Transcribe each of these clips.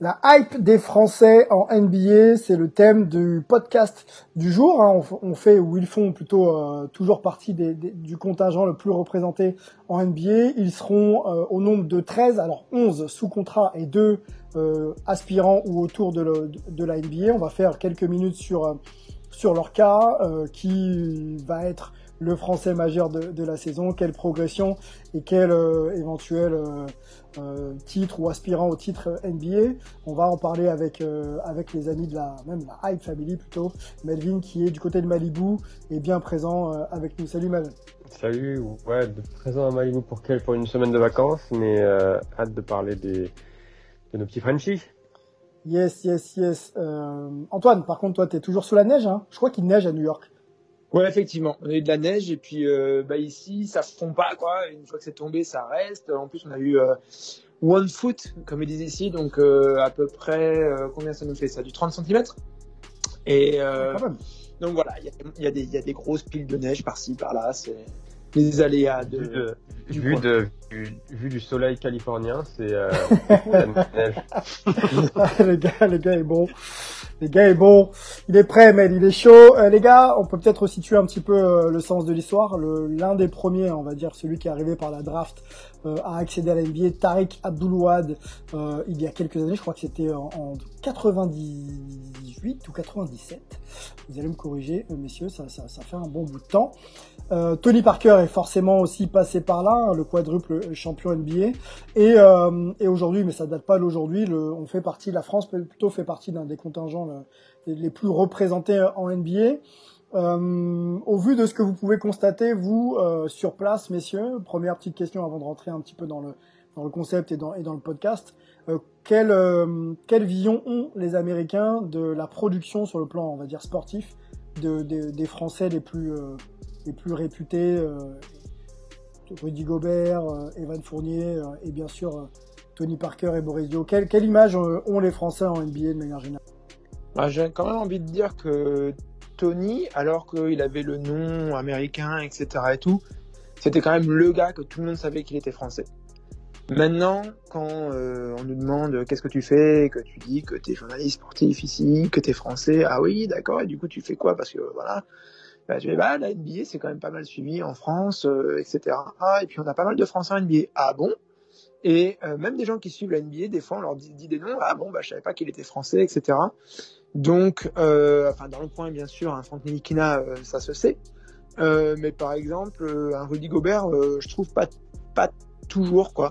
La hype des Français en NBA, c'est le thème du podcast du jour. hein. On, fait, ou ils font plutôt euh, toujours partie du contingent le plus représenté en NBA. Ils seront euh, au nombre de 13, alors 11 sous contrat et 2 euh, aspirants ou autour de, la NBA. On va faire quelques minutes sur, sur leur cas, qui va être le Français majeur de, de la saison, quelle progression et quel euh, éventuel euh, titre ou aspirant au titre NBA. On va en parler avec euh, avec les amis de la même la Hype Family plutôt. Melvin qui est du côté de Malibu est bien présent euh, avec nous. Salut Melvin. Salut, ouais, de présent à Malibu pour quel pour une semaine de vacances, mais euh, hâte de parler des de nos petits Frenchies. Yes, yes, yes. Antoine, par contre, toi, t'es toujours sous la neige. Hein? Je crois qu'il neige à New York. Ouais, effectivement, on a eu de la neige et puis euh, bah ici ça fond pas quoi. Une fois que c'est tombé, ça reste. En plus, on a eu euh, one foot comme ils disent ici, donc euh, à peu près euh, combien ça nous fait? Ça Du 30 cm. Et euh, donc voilà, il y a, y a des grosses piles de neige par-ci par-là. C'est les aléas de. Vu, de, du vu, de, vu, vu du soleil californien, c'est euh, le gars, le gars est bon. Le gars est bon. Il est prêt, mais il est chaud. Euh, les gars, on peut peut-être situer un petit peu euh, le sens de l'histoire. L'un des premiers, on va dire, celui qui est arrivé par la draft euh, à accéder à la NBA, Tariq Abdoulouad, euh, il y a quelques années, je crois que c'était en, en 98 ou 97. Vous allez me corriger, euh, messieurs, ça, ça, ça fait un bon bout de temps. Euh, Tony Parker est forcément aussi passé par là, hein, le quadruple champion NBA. Et, euh, et aujourd'hui, mais ça date pas d'aujourd'hui, on fait partie, la France plutôt fait partie d'un des contingents le- les plus représentés en NBA. Euh, au vu de ce que vous pouvez constater, vous, euh, sur place, messieurs, première petite question avant de rentrer un petit peu dans le, concept et dans, le podcast, euh, quelle, euh, vision ont les Américains de la production sur le plan, on va dire, sportif de, des- Français les plus, les plus réputés Rudy Gobert, Evan Fournier et bien sûr Tony Parker et Boris Dio. Quelle, image ont les Français en NBA de manière générale? Bah, J'ai quand même envie de dire que Tony, alors qu'il avait le nom américain, etc. et tout, c'était quand même le gars que tout le monde savait qu'il était français. Maintenant, quand euh, on nous demande euh, qu'est-ce que tu fais, que tu dis que tu es journaliste sportif ici, que tu es français, ah oui, d'accord, et du coup tu fais quoi? Parce que voilà, bah, je vais, bah, la NBA c'est quand même pas mal suivi en France, euh, etc. Ah, et puis on a pas mal de Français en NBA. Ah bon? Et même des gens qui suivent la NBA, des fois on leur dit, dit des noms, ah bon, bah je savais pas qu'il était français, etc. Donc, euh, enfin dans le point bien sûr, un Frank Nilikina, euh, ça se sait. Euh, mais par exemple, euh, un Rudy Gobert, euh, je trouve pas pas toujours quoi.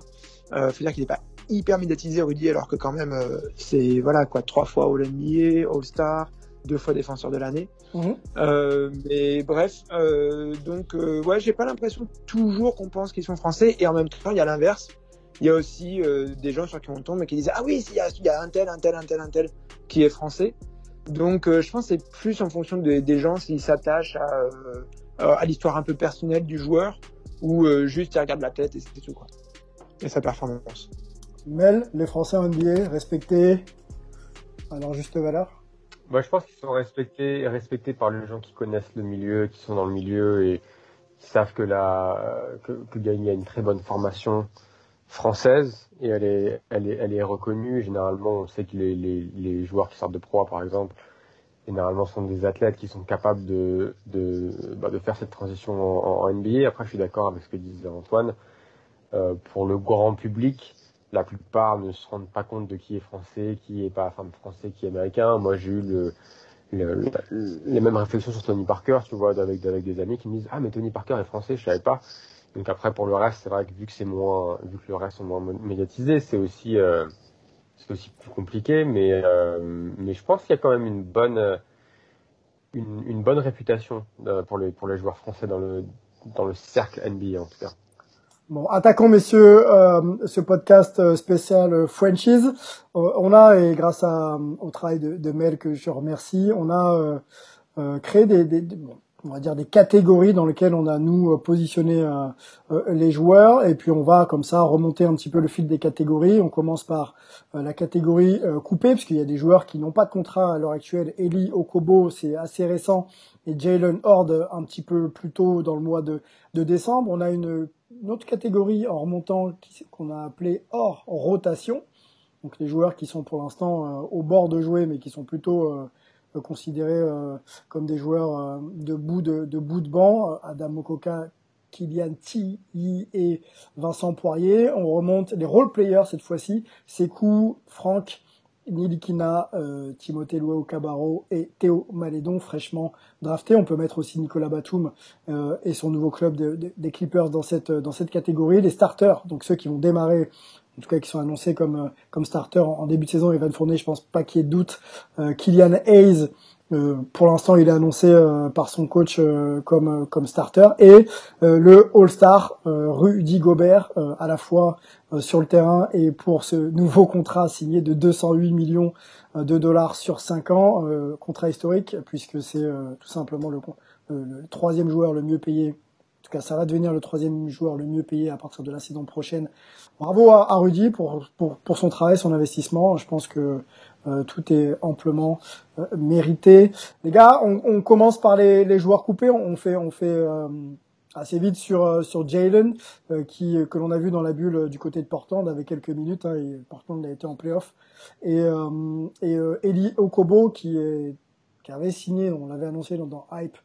Euh, faut dire qu'il est pas hyper médiatisé Rudy, alors que quand même euh, c'est voilà quoi, trois fois All NBA, All Star, deux fois défenseur de l'année. Euh, mais bref, euh, donc euh, ouais, j'ai pas l'impression toujours qu'on pense qu'ils sont français, et en même temps il y a l'inverse. Il y a aussi euh, des gens sur qui on tombe et qui disent ah oui, il y a, il y a un tel, un tel, un tel, un tel qui est français. Donc euh, je pense que c'est plus en fonction de- des gens s'ils s'attachent à, euh, à l'histoire un peu personnelle du joueur ou euh, juste ils regardent la tête et c'est tout quoi. Et sa performance. Mel, les Français en NBA, respectés à leur juste valeur? Moi, je pense qu'ils sont respectés, respectés par les gens qui connaissent le milieu, qui sont dans le milieu et qui savent que la, que, que Gagne a une très bonne formation française et elle est, reconnue. Généralement, on sait que les, joueurs qui sortent de proie, par exemple, généralement sont des athlètes qui sont capables de, bah, faire cette transition en, en NBA. Après, je suis d'accord avec ce que disait Antoine. Euh, pour le grand public, la plupart ne se rendent pas compte de qui est français, qui est pas enfin, français, qui est américain. Moi, j'ai eu le, les mêmes réflexions sur Tony Parker, tu vois, avec, avec des amis qui me disent ah mais Tony Parker est français, je savais pas. Donc après pour le reste, c'est vrai que vu que c'est moins, vu que le reste sont moins médiatisés, c'est aussi euh, c'est aussi plus compliqué, mais euh, mais je pense qu'il y a quand même une bonne une, une bonne réputation euh, pour les pour les joueurs français dans le dans le cercle NBA en tout cas. Bon, attaquons messieurs euh, ce podcast euh, spécial euh, franchise. on a et grâce à, au travail de, Mel que je remercie, on a créé des, on va dire des catégories dans lesquelles on a nous positionné les joueurs et puis on va comme ça remonter un petit peu le fil des catégories. On commence par la catégorie coupée parce qu'il y a des joueurs qui n'ont pas de contrat à l'heure actuelle. Eli Okobo, c'est assez récent et Jalen Horde un petit peu plus tôt dans le mois de, de décembre. On a une une autre catégorie en remontant qu'on a appelé hors rotation. Donc les joueurs qui sont pour l'instant euh, au bord de jouer, mais qui sont plutôt euh, considérés euh, comme des joueurs de bout de, bout de banc. Adam Mokoka, Kylian T et Vincent Poirier. On remonte les role players cette fois-ci. Sekou, Franck, Nilikina, euh, Timothée Cabarro et Théo Malédon fraîchement draftés. On peut mettre aussi Nicolas Batum euh, et son nouveau club des Clippers dans cette dans cette catégorie. Les starters, donc ceux qui vont démarrer, en tout cas qui sont annoncés comme comme starters en, début de saison. Evan Fournier, je pense pas qu'il y ait de doute. Euh, Kylian Hayes, euh, pour l'instant, il est annoncé euh, par son coach euh, comme comme starter et le All-Star Rudy Gobert à la fois sur le terrain et pour ce nouveau contrat signé de 208 millions de dollars sur 5 ans, contrat historique puisque c'est tout simplement le, le, troisième joueur le mieux payé. Tout cas, ça va devenir le troisième joueur le mieux payé à partir de la saison prochaine. Bravo à, à Rudy pour, pour pour son travail, son investissement. Je pense que euh, tout est amplement euh, mérité. Les gars, on, commence par les, joueurs coupés. On fait, on fait euh, assez vite sur sur Jalen, qui que l'on a vu dans la bulle du côté de Portland avec quelques minutes. Hein, Portland a été en playoff. Et et Eli Okobo qui est qui avait signé, on l'avait annoncé dans, Hype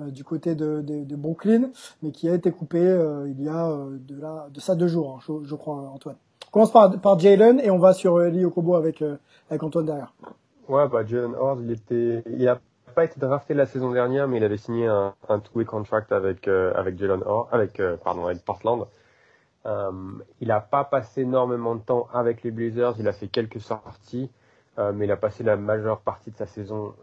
du côté de, Brooklyn, mais qui a été coupé il y a de là de ça deux jours, hein, je, crois, Antoine. On commence par, par Jalen et on va sur Eli Okobo avec Antoine derrière. Ouais, bah Jalen Horde, il était, il a pas été drafté la saison dernière, mais il avait signé un, un two-way contract avec euh, avec Jalen avec euh, pardon, avec Portland. Euh, il a pas passé énormément de temps avec les Blazers, il a fait quelques sorties, euh, mais il a passé la majeure partie de sa saison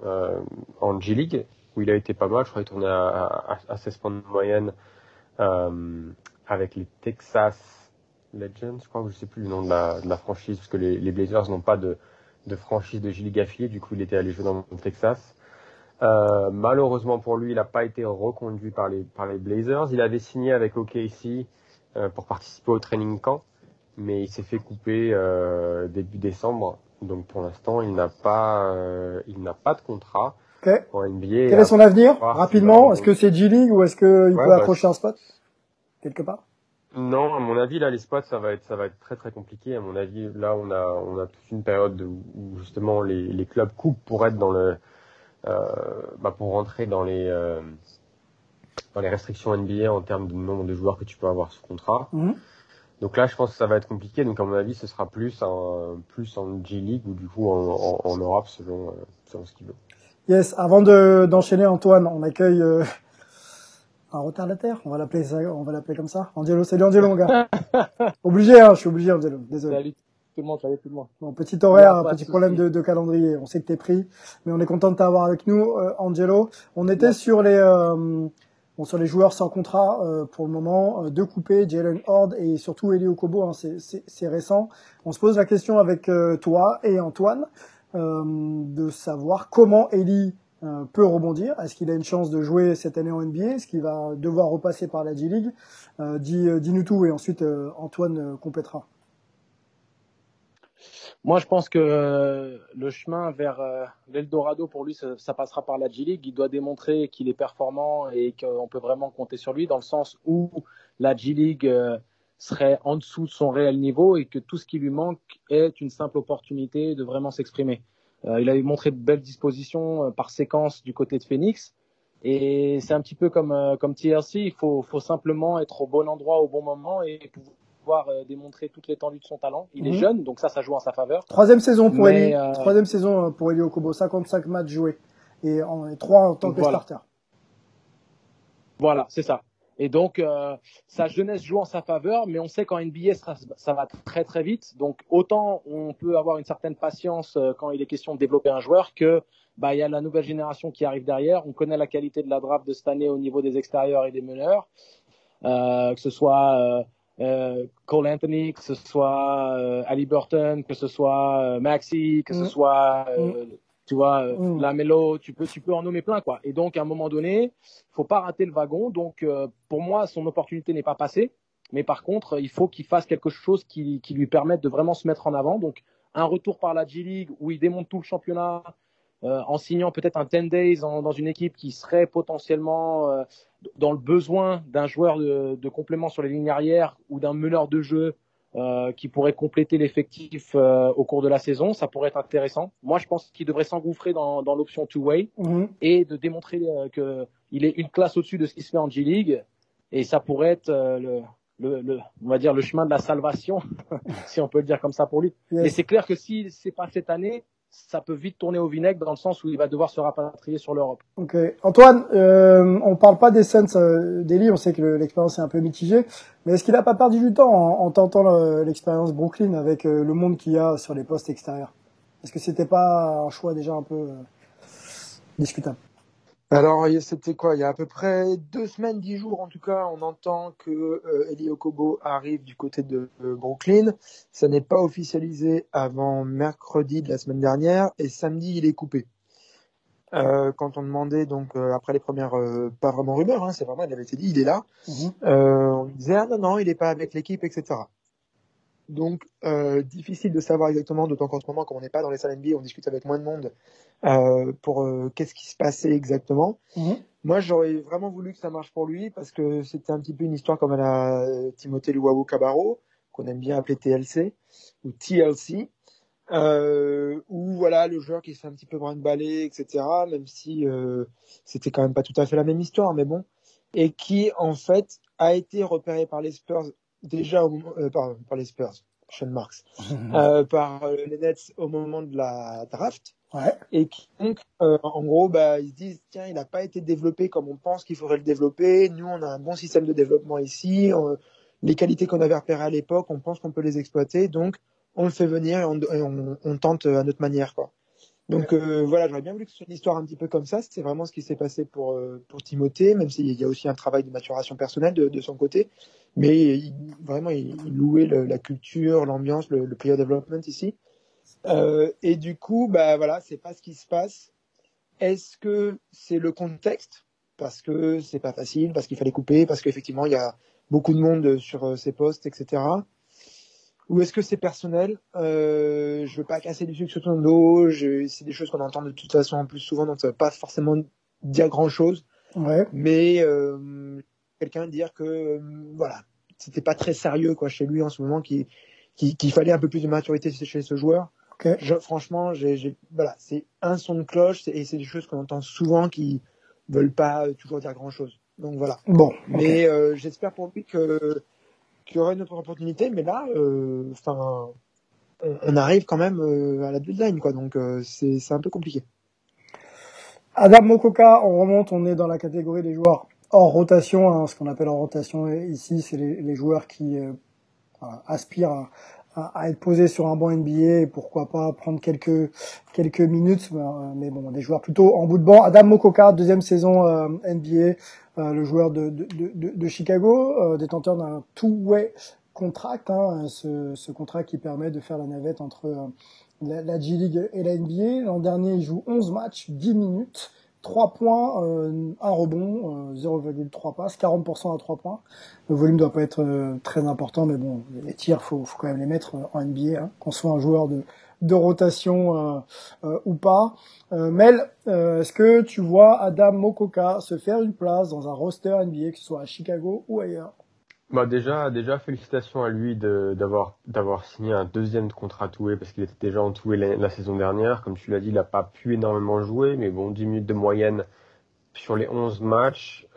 en G League où il a été pas mal. Je crois qu'il tournait à, à, à 16 points de moyenne avec les Texas Legends, je crois que je sais plus le nom de la, franchise parce que les, Blazers n'ont pas de franchise de Gilles Gaffier, du coup il était allé jouer dans le Texas. Euh, malheureusement pour lui, il n'a pas été reconduit par les, Blazers. Il avait signé avec OKC euh, pour participer au training camp, mais il s'est fait couper euh, début décembre. Donc pour l'instant, il n'a pas, euh, il n'a pas de contrat okay. pour NBA. Quel est son avenir Rapidement, est-ce que c'est G League ou est-ce qu'il ouais, peut bah, accrocher un spot quelque part? Non, à mon avis, là, les spots, ça va être, ça va être très très compliqué. À mon avis, là, on a, on a toute une période où, justement les, les clubs coupent pour être dans le, euh, bah, pour rentrer dans les, euh, dans les restrictions NBA en termes de nombre de joueurs que tu peux avoir sous contrat. Mhm. Donc là, je pense que ça va être compliqué. Donc à mon avis, ce sera plus en, plus en G League ou du coup en, en, en Europe selon, euh, selon ce qu'il veut. Yes. Avant de d'enchaîner, Antoine, on accueille euh, un retardataire, on va l'appeler ça, on va l'appeler comme ça. Angelo, salut Angelo mon gars. obligé, hein, je suis obligé Angelo, désolé. Salut tout le monde, salut tout le monde. Bon, petit horaire, petit problème de, de, calendrier. On sait que t'es pris, mais on est content de t'avoir avec nous, euh, Angelo. On était sur les euh, bon, sur les joueurs sans contrat euh, pour le moment, deux coupés, Jalen Horde et surtout Eli Okobo. Hein, c'est récent. On se pose la question avec toi et Antoine de savoir comment Eli euh, peut rebondir Est-ce qu'il a une chance de jouer cette année en NBA Est-ce qu'il va devoir repasser par la G-League? Euh, euh, nous tout et ensuite euh, Antoine complétera. Moi, je pense que le chemin vers l'Eldorado, pour lui, ça, passera par la G-League. Il doit démontrer qu'il est performant et qu'on peut vraiment compter sur lui dans le sens où la G-League serait en dessous de son réel niveau et que tout ce qui lui manque est une simple opportunité de vraiment s'exprimer. Euh, il avait montré de belles dispositions euh, par séquence du côté de Phoenix. Et c'est un petit peu comme, euh, comme TRC, il faut, faut simplement être au bon endroit au bon moment et pouvoir démontrer toute l'étendue de son talent. Il est mhm. jeune, donc ça, ça joue en sa faveur. Troisième saison pour Eli. Troisième saison pour Eli Okobo, 55 matchs joués. et en trois en tant que Voilà. starter. Voilà, c'est ça. Et donc, euh, sa jeunesse joue en sa faveur, mais on sait qu'en NBA, ça, ça va très très vite. Donc, autant on peut avoir une certaine patience euh, quand il est question de développer un joueur que bah il y a la nouvelle génération qui arrive derrière. On connaît la qualité de la draft de cette année au niveau des extérieurs et des meneurs, euh, que ce soit euh, euh, Cole Anthony, que ce soit euh, Ali Burton, que ce soit euh, Maxi, que ce Mm. soit euh, tu vois euh, Mm. Lamelo, tu peux tu peux en nommer plein quoi. Et donc à un moment donné, faut pas rater le wagon. Donc euh, pour moi, son opportunité n'est pas passée. Mais par contre, il faut qu'il fasse quelque chose qui, qui lui permette de vraiment se mettre en avant. Donc un retour par la G League où il démonte tout le championnat euh, en signant peut-être un 10 days en- dans une équipe qui serait potentiellement euh, dans le besoin d'un joueur de, de complément sur les lignes arrières ou d'un meneur de jeu euh, qui pourrait compléter l'effectif euh, au cours de la saison, ça pourrait être intéressant. Moi, je pense qu'il devrait s'engouffrer dans, dans l'option two-way Mhm. et de démontrer euh, que il est une classe au-dessus de ce qui se fait en G League et ça pourrait être euh, le, le, le, on va dire le chemin de la salvation, si on peut le dire comme ça pour lui. Yes. Mais c'est clair que si c'est pas cette année, ça peut vite tourner au vinaigre dans le sens où il va devoir se rapatrier sur l'Europe. Ok. Antoine, euh, on parle pas des Suns euh, d'Eli, on sait que le- l'expérience est un peu mitigée, mais est-ce qu'il a pas perdu du temps en, en tentant le- l'expérience Brooklyn avec euh, le monde qu'il y a sur les postes extérieurs? Est-ce que c'était pas un choix déjà un peu euh, discutable? Alors, il y a- c'était quoi? Il y a à peu près deux semaines, dix jours en tout cas, on entend que euh, Eli Okobo arrive du côté de euh, Brooklyn. Ça n'est pas officialisé avant mercredi de la semaine dernière et samedi, il est coupé. Euh, quand on demandait, donc après les premières, pas vraiment rumeurs, hein, c'est vraiment, il avait été dit, il est là. Mhm. On disait ah non non, il est pas avec l'équipe, etc. Donc euh, difficile de savoir exactement, d'autant qu'en ce moment, comme on n'est pas dans les salles NBA, on discute avec moins de monde euh, pour euh, qu'est-ce qui se passait exactement. Mhm. Moi, j'aurais vraiment voulu que ça marche pour lui parce que c'était un petit peu une histoire comme à la Timothée Luau Cabarro, qu'on aime bien appeler TLC ou TLC, où voilà le joueur qui se fait un petit peu brin de balai, etc. Même si c'était quand même pas tout à fait la même histoire, mais bon, et qui en fait a été repéré par les Spurs déjà au euh, par, par les Spurs, Sean Marks, euh, par euh, les Nets au moment de la draft. Ouais. et qui donc en gros bah ils se disent tiens il n'a pas été développé comme on pense qu'il faudrait le développer. Nous on a un bon système de développement ici. On- les qualités qu'on avait repérées à l'époque on pense qu'on peut les exploiter. Donc on le fait venir et on, et on, on tente à notre manière quoi donc euh, voilà j'aurais bien voulu que ce soit une histoire un petit peu comme ça c'est vraiment ce qui s'est passé pour euh, pour Timothée même s'il y a aussi un travail de maturation personnelle de, son côté mais vraiment il, louait la culture l'ambiance le, le development ici euh, et du coup, bah voilà, c'est pas ce qui se passe. Est-ce que c'est le contexte? Parce que c'est pas facile, parce qu'il fallait couper, parce qu'effectivement il y a beaucoup de monde sur ces postes, etc. Ou est-ce que c'est personnel? Euh, Je veux pas casser du sucre sur ton dos. C'est des choses qu'on entend de toute façon en plus souvent, donc ça veut pas forcément dire grand-chose. Ouais. Mais euh, quelqu'un dire que euh, voilà, c'était pas très sérieux quoi chez lui en ce moment, qu'il qu'il fallait un peu plus de maturité chez ce joueur. Je, franchement, j'ai, voilà, c'est un son de cloche et c'est des choses qu'on entend souvent qui veulent pas euh, toujours dire grand chose. Donc voilà. Bon. Mais euh, j'espère pour lui que qu'il y aura une autre opportunité. Mais là, euh, enfin, on, arrive quand même euh, à la deadline quoi. Donc euh, c'est un peu compliqué. Adam Mokoka, on remonte, on est dans la catégorie des joueurs hors rotation. hein, ce qu'on appelle hors rotation ici, c'est les, joueurs qui aspirent à, être posés sur un banc NBA et pourquoi pas prendre quelques quelques minutes. Mais, bon, des joueurs plutôt en bout de banc. Adam Mokoka, deuxième saison NBA, le joueur de, de, de, de Chicago, euh, détenteur d'un two-way contract, hein, ce, ce contrat qui permet de faire la navette entre euh, la, la G League et la NBA. L'an dernier, il joue 11 matchs, 10 minutes, 3 points, euh, 1 rebond, euh, 0,3 passes, 40% à 3 points. Le volume doit pas être euh, très important, mais bon, les tirs, faut, faut quand même les mettre euh, en NBA, hein, qu'on soit un joueur de, de rotation euh, euh, ou pas. Euh, Mel, est-ce que tu vois Adam Mokoka se faire une place dans un roster NBA, que ce soit à Chicago ou ailleurs? Bah déjà, déjà félicitations à lui d'avoir d'avoir signé un deuxième contrat toué parce qu'il était déjà en toué la, saison dernière. Comme tu l'as dit, il n'a pas pu énormément jouer, mais bon, 10 minutes de moyenne sur les 11 matchs.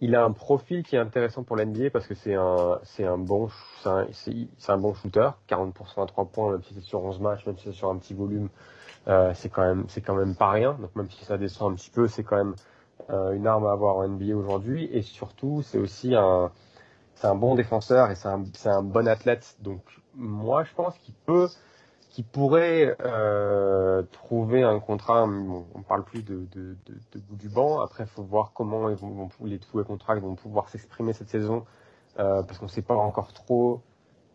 Il a un profil qui est intéressant pour l'NBA parce que c'est un c'est un bon c'est un, bon shooter, 40% à 3 points même si c'est sur 11 matchs, même si c'est sur un petit volume, euh, c'est quand même c'est quand même pas rien. Donc même si ça descend un petit peu, c'est quand même euh, une arme à avoir en NBA aujourd'hui. Et surtout, c'est aussi un c'est un bon défenseur et c'est un c'est un bon athlète. Donc moi, je pense qu'il peut qu'il pourrait euh, trouver un contrat. Bon, on parle plus de, de, de, de bout du banc. Après, il faut voir comment ils vont, les tous les contrats vont pouvoir s'exprimer cette saison, euh, parce qu'on ne sait pas encore trop.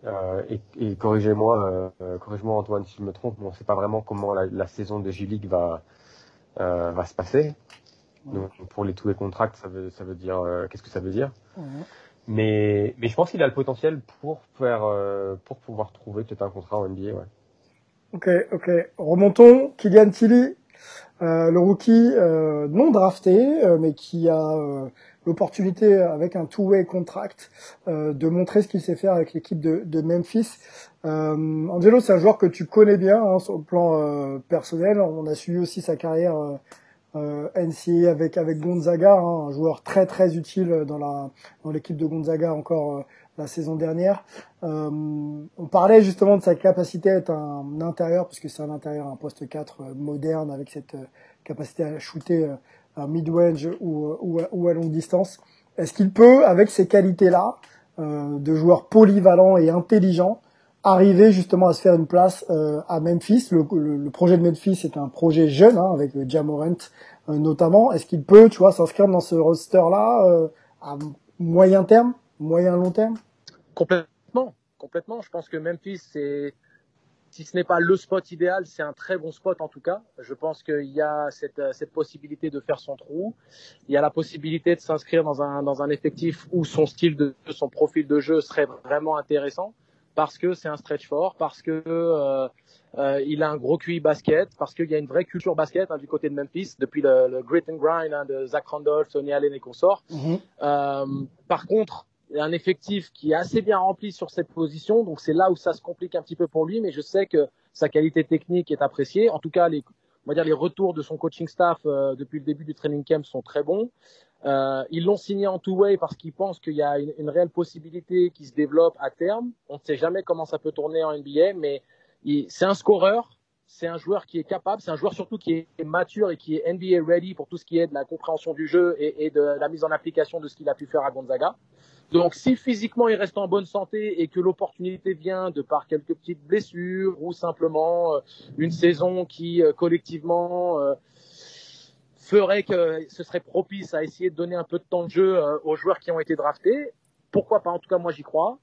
Euh, et, et corrigez-moi, euh, corrige-moi Antoine si je me trompe, mais on ne sait pas vraiment comment la, la saison de J-League va euh, va se passer. Donc pour les tous les contrats, ça veut ça veut dire euh, qu'est-ce que ça veut dire? Mais mais je pense qu'il a le potentiel pour faire euh, pour pouvoir trouver peut-être un contrat en NBA. Ouais. Ok, ok. Remontons. Kylian Tilly, euh, le rookie euh, non drafté, euh, mais qui a l'opportunité avec un two-way contract de montrer ce qu'il sait faire avec l'équipe de, Memphis. Angelo, c'est un joueur que tu connais bien hein, sur plan personnel. On a suivi aussi sa carrière euh, NCA avec Gonzaga, hein, un joueur très très utile dans l'équipe de Gonzaga encore la saison dernière. Euh, on parlait justement de sa capacité à être un intérieur, puisque c'est un intérieur, un poste 4 euh, moderne, avec cette euh, capacité à shooter à mid-range ou, à longue distance. Est-ce qu'il peut, avec ces qualités-là, de joueur polyvalent et intelligent, arriver justement à se faire une place à Memphis? Le, projet de Memphis est un projet jeune, hein, avec Jamorant notamment. Est-ce qu'il peut, tu vois, s'inscrire dans ce roster-là à moyen terme, moyen long terme? Complètement, complètement. Je pense que Memphis, c'est, si ce n'est pas le spot idéal, c'est un très bon spot en tout cas. Je pense qu'il y a cette, cette possibilité de faire son trou. Il y a la possibilité de s'inscrire dans un, dans un effectif où son style de son profil de jeu serait vraiment intéressant parce que c'est un stretch fort, parce que euh, euh, il a un gros QI basket, parce qu'il y a une vraie culture basket hein, du côté de Memphis depuis le, le grit and grind hein, de Zach Randolph, Tony Allen et consorts. Mm -hmm. euh, par contre, un effectif qui est assez bien rempli sur cette position, donc c'est là où ça se complique un petit peu pour lui, mais je sais que sa qualité technique est appréciée. En tout cas, les, on va dire les retours de son coaching staff euh, depuis le début du training camp sont très bons. Euh, ils l'ont signé en two-way parce qu'ils pensent qu'il y a une, une, réelle possibilité qui se développe à terme. On ne sait jamais comment ça peut tourner en NBA, mais c'est un scoreur, c'est un joueur qui est capable, c'est un joueur surtout qui est mature et qui est NBA ready pour tout ce qui est de la compréhension du jeu et, et de la mise en application de ce qu'il a pu faire à Gonzaga. Donc, si physiquement il reste en bonne santé et que l'opportunité vient de par quelques petites blessures ou simplement euh, une saison qui euh, collectivement euh, ferait que ce serait propice à essayer de donner un peu de temps de jeu aux joueurs qui ont été draftés, pourquoi pas? En tout cas, moi j'y crois.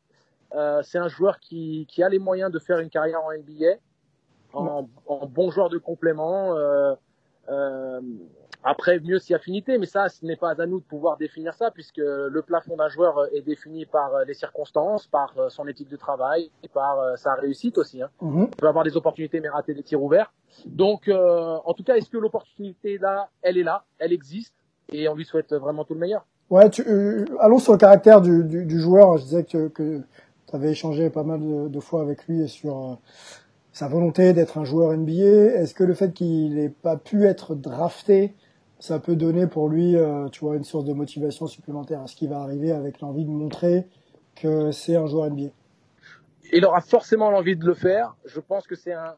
c'est un joueur qui, qui, a les moyens de faire une carrière en NBA, en, en bon joueur de complément. Après, mieux si affinité, mais ça, ce n'est pas à nous de pouvoir définir ça, puisque le plafond d'un joueur est défini par les circonstances, par son éthique de travail, et par sa réussite aussi. Hein. -hmm. Il peut avoir des opportunités, mais rater des tirs ouverts. Donc, euh, en tout cas, est-ce que l'opportunité là, elle est là, elle existe, et on lui souhaite vraiment tout le meilleur? Ouais, tu, euh, allons sur le caractère du, du, du joueur. Je disais que, que tu avais échangé pas mal de, de, fois avec lui sur euh, sa volonté d'être un joueur NBA. Est-ce que le fait qu'il n'ait pas pu être drafté ça peut donner pour lui, euh, tu vois, une source de motivation supplémentaire à ce qui va arriver avec l'envie de montrer que c'est un joueur NBA. Il aura forcément l'envie de le faire. Je pense que c'est un,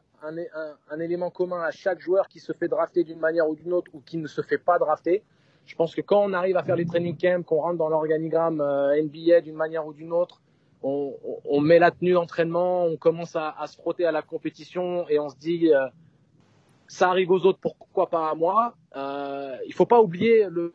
élément commun à chaque joueur qui se fait drafter d'une manière ou d'une autre ou qui ne se fait pas drafter. Je pense que quand on arrive à faire les training camps, qu'on rentre dans l'organigramme euh, NBA d'une manière ou d'une autre, on, met la tenue d'entraînement, on commence à, à, se frotter à la compétition et on se dit euh, ça arrive aux autres, pourquoi pas à moi euh, Il faut pas oublier le,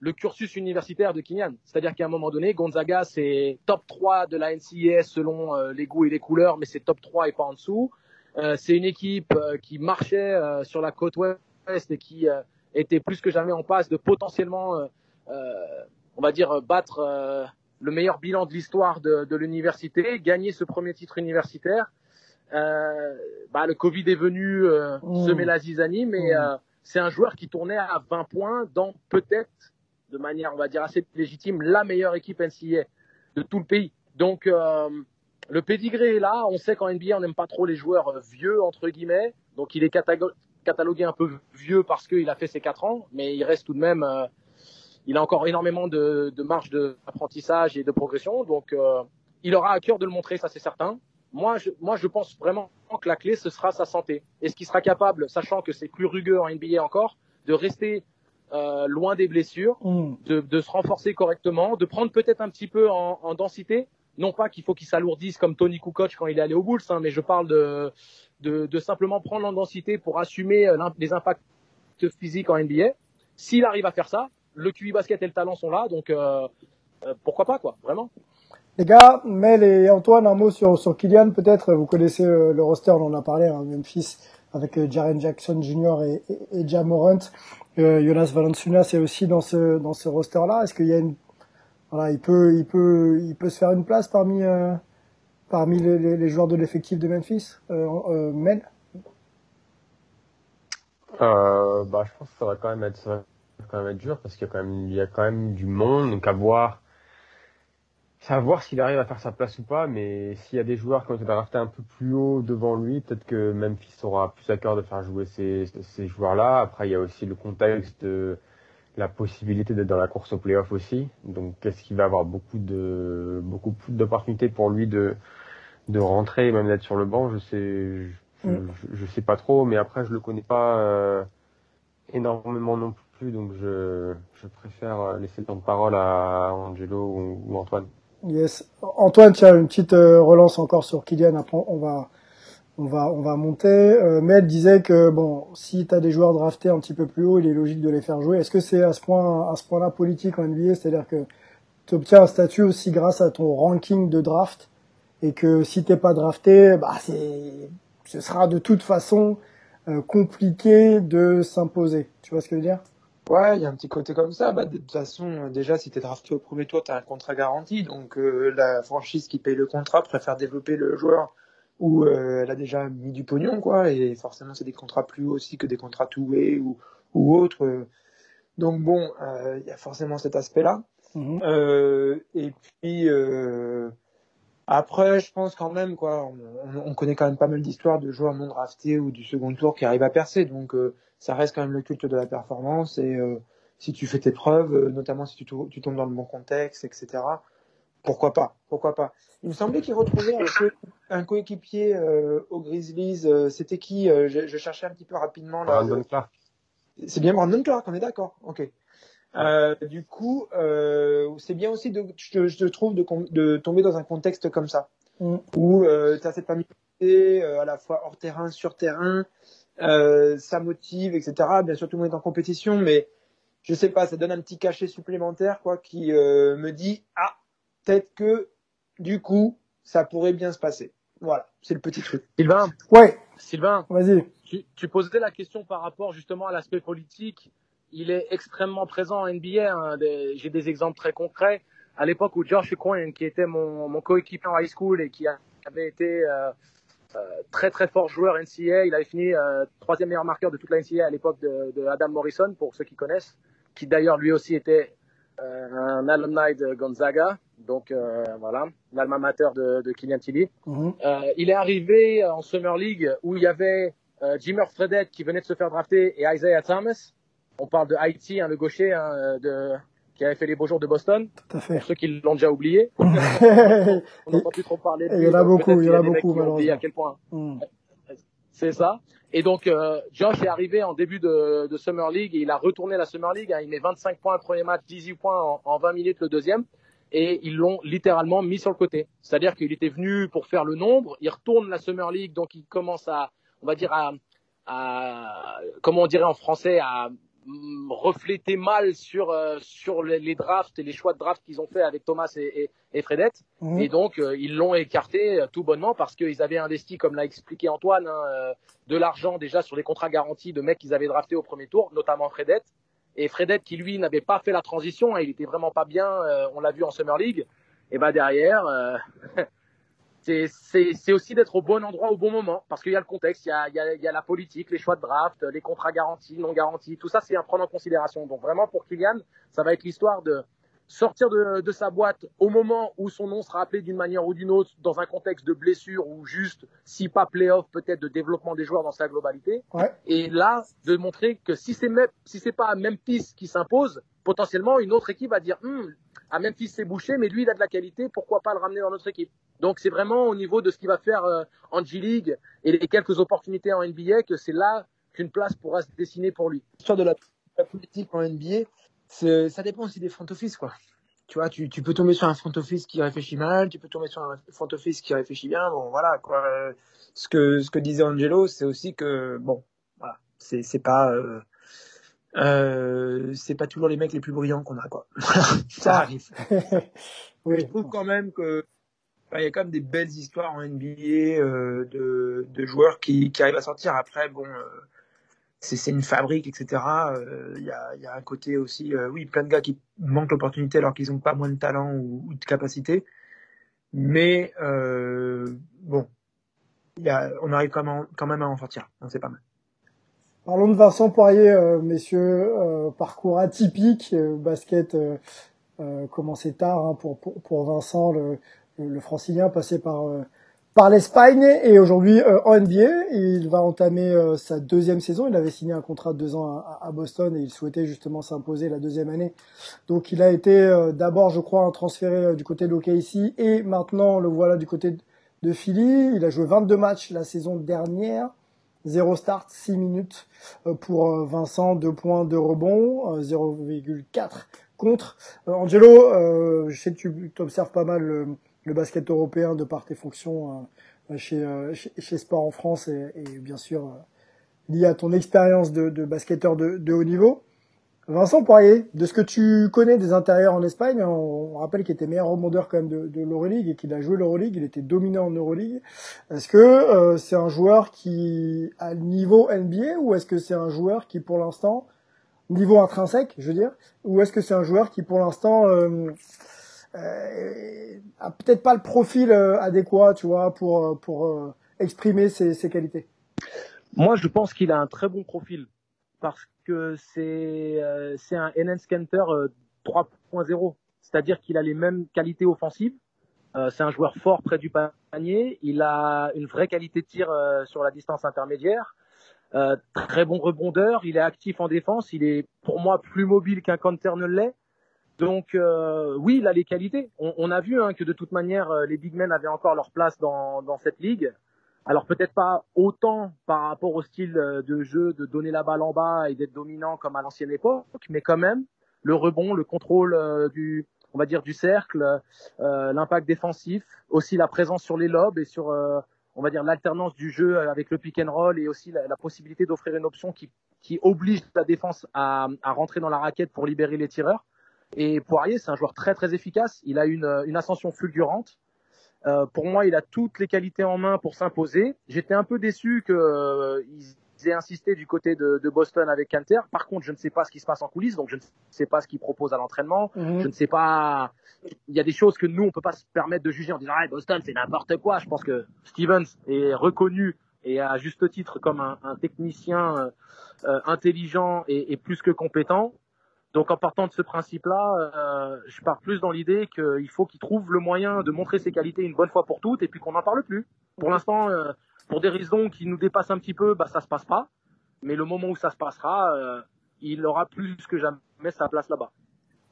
le cursus universitaire de Kinyan. C'est-à-dire qu'à un moment donné, Gonzaga, c'est top 3 de la NCAA selon euh, les goûts et les couleurs, mais c'est top 3 et pas en dessous. Euh, c'est une équipe euh, qui marchait euh, sur la côte ouest et qui était plus que jamais en passe de potentiellement, on va dire, battre le meilleur bilan de l'histoire de, de l'université, gagner ce premier titre universitaire. Euh, bah, le Covid est venu euh, mmh. semer la zizanie, mais mmh. euh, c'est un joueur qui tournait à 20 points dans peut-être, de manière on va dire assez légitime, la meilleure équipe NCAA de tout le pays. Donc le pédigré est là. On sait qu'en NBA on n'aime pas trop les joueurs vieux entre guillemets, donc il est catalogué un peu vieux parce qu'il a fait ses 4 ans, mais il reste tout de même, euh, il a encore énormément de, de marge d'apprentissage et de progression, donc il aura à cœur de le montrer, ça c'est certain. Moi, je, moi, je pense vraiment que la clé, ce sera sa santé. Est-ce qu'il sera capable, sachant que c'est plus rugueux en NBA encore, de rester euh, loin des blessures, Mm. de, de se renforcer correctement, de prendre peut-être un petit peu en, en densité. Non pas qu'il faut qu'il s'alourdisse comme Tony Kukoc quand il est allé au Bulls, hein, mais je parle de, de, de simplement prendre en densité pour assumer euh, les impacts physiques en NBA. S'il arrive à faire ça, le QI basket et le talent sont là, donc euh, euh, pourquoi pas quoi, vraiment. Les gars, Mel et Antoine, un mot sur, sur Kylian peut-être. Vous connaissez euh, le roster, on en a parlé, hein, Memphis avec euh, Jaren Jackson Jr. et, et, et Ja Morant. Euh, Jonas Valanciunas est aussi dans ce dans ce roster-là. Est-ce qu'il y a une voilà, il peut il peut il peut se faire une place parmi euh, parmi les, les, les joueurs de l'effectif de Memphis. Euh, euh, Mel? Bah, je pense que ça va quand même être, ça va quand même être dur parce qu'il y a quand même, il y a quand même du monde, donc à voir, à voir s'il arrive à faire sa place ou pas, mais s'il y a des joueurs qui ont été draftés un peu plus haut devant lui, peut-être que Memphis aura plus à cœur de faire jouer ces, ces joueurs-là. Après, il y a aussi le contexte de la possibilité d'être dans la course au playoff aussi. Donc, est-ce qu'il va avoir beaucoup de, beaucoup plus d'opportunités pour lui de, de rentrer et même d'être sur le banc? Je sais, je, Mm. je, je sais pas trop, mais après, je le connais pas, euh, énormément non plus, donc je, je préfère euh, laisser le temps de parole à Angelo ou, ou Antoine. Yes. Antoine, as une petite euh, relance encore sur Kylian. Après, on va on va on va monter. Euh, Mel disait que bon, si tu as des joueurs draftés un petit peu plus haut, il est logique de les faire jouer. Est-ce que c'est à ce point à ce point-là politique en NBA, c'est-à-dire que tu obtiens un statut aussi grâce à ton ranking de draft et que si t'es pas drafté, bah c'est ce sera de toute façon euh, compliqué de s'imposer. Tu vois ce que je veux dire? Ouais, il y a un petit côté comme ça. Bah, de toute façon, euh, déjà, si t'es drafté au premier tour, t'as un contrat garanti. Donc, euh, la franchise qui paye le contrat préfère développer le joueur où euh, elle a déjà mis du pognon, quoi. Et forcément, c'est des contrats plus hauts aussi que des contrats two-way ou, ou autres. Donc, bon, euh, il y a forcément cet aspect-là. Mhm. Et puis, après, je pense quand même, quoi, on, on- on connaît quand même pas mal d'histoires de joueurs non draftés ou du second tour qui arrivent à percer. Donc, ça reste quand même le culte de la performance. Et euh, si tu fais tes preuves, euh, notamment si tu, tombes dans le bon contexte, etc., pourquoi pas Pourquoi pas Il me semblait qu'il retrouvait un, co- un coéquipier euh, aux Grizzlies. euh, C'était qui Euh, je, je cherchais un petit peu rapidement. Là, Brandon Clark. c'est bien Brandon Clark, on est d'accord. Ok. Euh, du coup, euh, c'est bien aussi, de, je, je trouve, de, tomber dans un contexte comme ça, Mm. où euh, tu as cette familiarité euh, à la fois hors terrain, sur terrain, euh, ça motive, etc. Bien sûr, tout le monde est en compétition, mais je sais pas, ça donne un petit cachet supplémentaire, quoi, qui euh, me dit ah, peut-être que du coup, ça pourrait bien se passer. Voilà, c'est le petit truc. Sylvain, Ouais, Sylvain, vas-y. tu, tu posais la question par rapport justement à l'aspect politique. Il est extrêmement présent en NBA. hein. Des- J'ai des exemples très concrets. À l'époque où Josh Coyne, qui était mon, mon coéquipier en high school et qui a- avait été euh, très très fort joueur NCAA, il avait fini euh, troisième meilleur marqueur de toute la NCAA à l'époque de, de Adam Morrison, pour ceux qui connaissent, qui d'ailleurs lui aussi était euh, un alumni de Gonzaga, donc euh, voilà, l'alma mater de, de Kylian Tilly. Euh, il est arrivé en Summer League où il y avait euh, Jimmer Fredette qui venait de se faire drafter et Isaiah Thomas. On parle de Haïti, hein, le gaucher hein, de, qui avait fait les beaux jours de Boston. Tout à fait. Pour ceux qui l'ont déjà oublié, on n'entend plus trop parler de il y en a beaucoup, il y en a beaucoup, oublié à malheureusement. quel point. Mm. C'est ça. Et donc, euh, Josh est arrivé en début de, de Summer League et il a retourné la Summer League. hein. Il met 25 points le premier match, 18 points en, en 20 minutes le deuxième. Et ils l'ont littéralement mis sur le côté. C'est-à-dire qu'il était venu pour faire le nombre. Il retourne la Summer League, donc il commence à, on va dire, à, à comment on dirait en français, à refléter mal sur, euh, sur les, les drafts et les choix de draft qu'ils ont fait avec Thomas et, et, et Fredette. Mhm. Et donc, euh, ils l'ont écarté euh, tout bonnement parce qu'ils avaient investi, comme l'a expliqué Antoine, hein, euh, de l'argent déjà sur les contrats garantis de mecs qu'ils avaient draftés au premier tour, notamment Fredette. Et Fredette, qui lui n'avait pas fait la transition, hein, il était vraiment pas bien, euh, on l'a vu en Summer League. Et bah derrière, euh, c'est- aussi d'être au bon endroit au bon moment parce qu'il y a le contexte, il y a, il y, a, il y a la politique, les choix de draft, les contrats garantis, non garantis, tout ça c'est à prendre en considération. Donc vraiment pour Kylian, ça va être l'histoire de sortir de, de sa boîte au moment où son nom sera appelé d'une manière ou d'une autre dans un contexte de blessure ou juste, si pas playoff, peut-être de développement des joueurs dans sa globalité. Ouais. Et là, de montrer que si c'est si c'est pas Memphis qui s'impose, potentiellement une autre équipe va dire, Hum, À Memphis, c'est bouché, mais lui, il a de la qualité. Pourquoi pas le ramener dans notre équipe? Donc, c'est vraiment au niveau de ce qu'il va faire euh, en G-League et les quelques opportunités en NBA que c'est là qu'une place pourra se dessiner pour lui. L'histoire de la, politique en NBA, ça dépend aussi des front office, quoi. Tu vois, tu, peux tomber sur un front office qui réfléchit mal, tu peux tomber sur un front office qui réfléchit bien. Bon, voilà. Ce que, disait Angelo, c'est aussi que, bon, voilà, c'est pas, euh, euh, c'est pas toujours les mecs les plus brillants qu'on a, quoi. ça arrive. oui. Je trouve quand même que, il y a quand même des belles histoires en NBA euh, de, de joueurs qui, qui arrivent à sortir. Après, bon, euh, c'est une fabrique, etc. Il y, a, y, a, un côté aussi, euh, oui, plein de gars qui manquent l'opportunité alors qu'ils n'ont pas moins de talent ou, ou de capacité. Mais euh, bon, y a, on arrive quand même, quand même à en sortir, donc c'est pas mal. Parlons de Vincent Poirier, euh, messieurs, euh, parcours atypique, euh, basket commencé tard hein, pour, pour, pour, Vincent, le, le, francilien passé par par l'Espagne et aujourd'hui en NBA. Il va entamer sa deuxième saison. Il avait signé un contrat de deux ans à, à Boston et il souhaitait justement s'imposer la deuxième année. Donc il a été d'abord, je crois, transféré du côté de l'OKC et maintenant le voilà du côté de Philly. Il a joué 22 matchs la saison dernière. 0 start, 6 minutes pour Vincent, 2 points de rebond, 0,4 contre. Angelo, je sais que tu observes pas mal le, le, basket européen de par tes fonctions chez, chez, chez, Sport en France et, et bien sûr lié à ton expérience de, de basketteur de, de, haut niveau. Vincent Poirier, de ce que tu connais des intérieurs en Espagne, on, rappelle qu'il était meilleur rebondeur quand même de, de l'Euroleague et qu'il a joué l'Euroleague, il était dominant en Euroleague. Est-ce que euh, c'est un joueur qui a le niveau NBA ou est-ce que c'est un joueur qui pour l'instant, niveau intrinsèque, je veux dire, ou est-ce que c'est un joueur qui pour l'instant euh, euh, a peut-être pas le profil euh, adéquat, tu vois, pour pour euh, exprimer ses, ses qualités? Moi, je pense qu'il a un très bon profil parce que c'est euh, un Enhanced Canter 3.0, c'est-à-dire qu'il a les mêmes qualités offensives. Euh, c'est un joueur fort près du panier. Il a une vraie qualité de tir euh, sur la distance intermédiaire. très bon rebondeur. Il est actif en défense. Il est pour moi plus mobile qu'un Canter ne l'est. Donc oui, il a les qualités. On, a vu hein, que de toute manière, les big men avaient encore leur place dans cette ligue. Alors peut-être pas autant par rapport au style de jeu de donner la balle en bas et d'être dominant comme à l'ancienne époque, mais quand même le rebond, le contrôle du, on va dire du cercle, euh, l'impact défensif, aussi la présence sur les lobes et sur, euh, on va dire l'alternance du jeu avec le pick and roll et aussi la, la possibilité d'offrir une option qui, qui oblige la défense à, à rentrer dans la raquette pour libérer les tireurs. Et Poirier, c'est un joueur très très efficace. Il a une, une ascension fulgurante. Euh, pour moi, il a toutes les qualités en main pour s'imposer. J'étais un peu déçu qu'ils euh, aient insisté du côté de, de, Boston avec Canter. Par contre, je ne sais pas ce qui se passe en coulisses, donc je ne sais pas ce qu'il propose à l'entraînement. Mhm. Je ne sais pas. Il y a des choses que nous, on peut pas se permettre de juger en disant ah, Boston, c'est n'importe quoi. Je pense que Stevens est reconnu et à juste titre comme un, un technicien euh, intelligent et, et plus que compétent. Donc en partant de ce principe-là, euh, je pars plus dans l'idée qu'il faut qu'il trouve le moyen de montrer ses qualités une bonne fois pour toutes et puis qu'on n'en parle plus. Pour l'instant, euh, pour des raisons qui nous dépassent un petit peu, bah ça se passe pas. Mais le moment où ça se passera, euh, il aura plus que jamais sa place là-bas.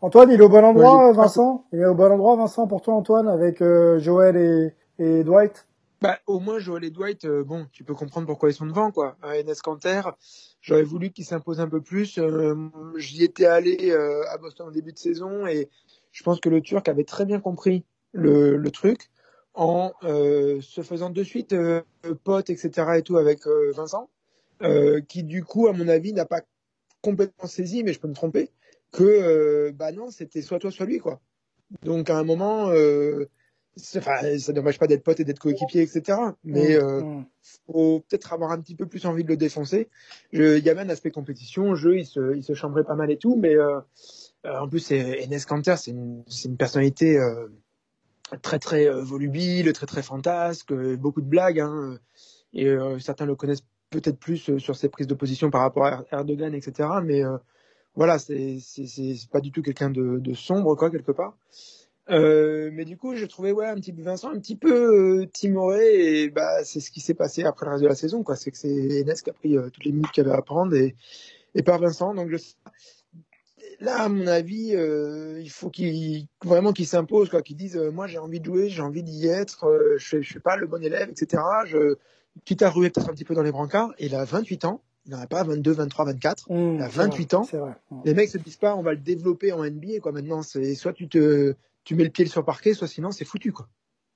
Antoine, il est au bon endroit, Vincent? Il est au bon endroit, Vincent, pour toi, Antoine, avec euh, Joël et, et Dwight? Bah, au moins, Joël et Dwight, euh, bon, tu peux comprendre pourquoi ils sont devant, quoi. Enes Kanter, j'aurais voulu qu'il s'impose un peu plus. Euh, J'y étais allé euh, à Boston au début de saison et je pense que le Turc avait très bien compris le, le truc en se faisant de suite pote, etc. et tout avec Vincent, qui du coup, à mon avis, n'a pas complètement saisi, mais je peux me tromper, que bah non, c'était soit toi, soit lui, quoi. Donc à un moment, enfin, ça n'empêche pas d'être pote et d'être coéquipier, etc. Mais euh, mmh. faut peut-être avoir un petit peu plus envie de le défoncer. Il y avait un aspect compétition, jeu, il se, il se chambrait pas mal et tout, mais euh, en plus, Enes Kanter, c'est une, une personnalité euh, très très volubile, très très fantasque, beaucoup de blagues, hein, et certains le connaissent peut-être plus sur ses prises de position par rapport à Erdogan, etc. Mais voilà, c'est pas du tout quelqu'un de, de sombre, quoi, quelque part. Euh, mais du coup, je trouvais ouais un petit peu Vincent un petit peu euh, timoré et bah c'est ce qui s'est passé après le reste de la saison quoi. C'est que c'est Enes qui a pris euh, toutes les minutes qu'il avait à prendre et et par Vincent. Donc je... là, à mon avis, il faut qu'il vraiment qu'il s'impose, quoi, qu'il dise, moi j'ai envie de jouer, j'ai envie d'y être, je, je suis pas le bon élève, etc. Je, quitte à ruer peut-être un petit peu dans les brancards. Il a 28 ans, il n'en a pas 22, 23, 24. Mmh, il a c'est vrai, 28 ans. C'est vrai. Mmh. Les mecs se disent pas, on va le développer en NBA, quoi. Maintenant, c'est soit tu te, tu mets le pied sur parquet, soit sinon c'est foutu, quoi.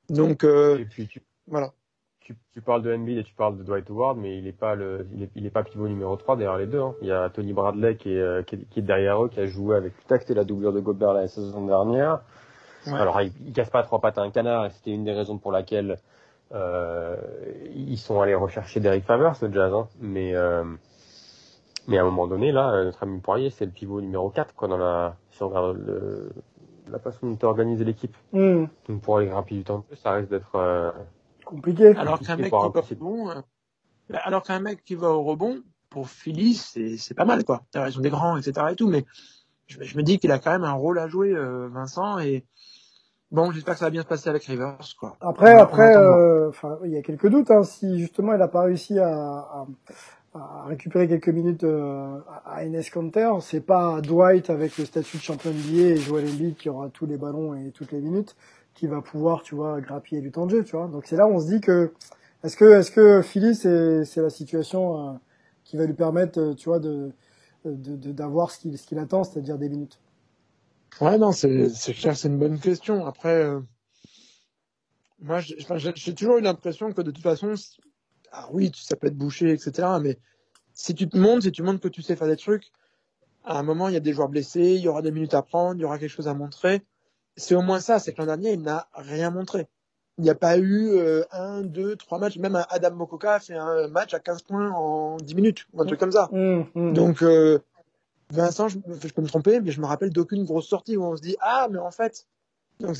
Donc, euh, Et puis tu, voilà. tu, tu parles de Embiid et tu parles de Dwight Howard, mais il est pas le, il est, il est pas pivot numéro 3 derrière les deux. Hein. Il y a Tony Bradley qui est, euh, qui est, qui est derrière eux, qui a joué avec que c'était la doublure de Gobert la saison dernière. Ouais. Alors il, il casse pas trois pattes à un canard et c'était une des raisons pour laquelle euh, ils sont allés rechercher Derek Favors le Jazz. Hein. Mais euh, mais à un moment donné là, notre ami Poirier c'est le pivot numéro 4 quoi dans la si on regarde le, la façon dont organiser l'équipe. Mmh. Donc pour aller grappiller du temps de ça risque d'être euh, Compliqué. Alors qu'un mec qui va rebond, euh, bah, alors qu'un mec qui va au rebond, pour Philly, c'est, c'est pas mal, quoi. Ils sont des grands, etc. et tout, mais je, me- je me dis qu'il a quand même un rôle à jouer, euh, Vincent, et bon, j'espère que ça va bien se passer avec Rivers, quoi. Après, après, euh, enfin, il y a quelques doutes. Hein, si justement il n'a pas réussi à, à, à récupérer quelques minutes euh, à Enes Kanter, c'est pas Dwight avec le statut de champion NBA et Joel Embiid qui aura tous les ballons et toutes les minutes qui va pouvoir, tu vois, grappiller du temps de jeu, tu vois. Donc c'est là où on se dit que est-ce que est-ce que Philly c'est c'est la situation euh, qui va lui permettre, euh, tu vois, de de- de- d'avoir ce qu'il ce qu'il attend, c'est-à-dire des minutes? Ouais, non, c'est, c'est clair, c'est une bonne question. Après, moi, j'ai, toujours eu l'impression que de toute façon, ah oui, ça peut être bouché, etc. Mais si tu te montres, si tu montres que tu sais faire des trucs, à un moment, il y a des joueurs blessés, il y aura des minutes à prendre, il y aura quelque chose à montrer. C'est au moins ça, c'est que l'an dernier, il n'a rien montré. Il n'y a pas eu euh, un, deux, trois matchs. Même Adam Mokoka a fait un match à 15 points en 10 minutes, ou un truc comme ça. Hum, hum. Donc, euh, Vincent, je, je peux me tromper, mais je me rappelle d'aucune grosse sortie où on se dit ah, mais en fait, donc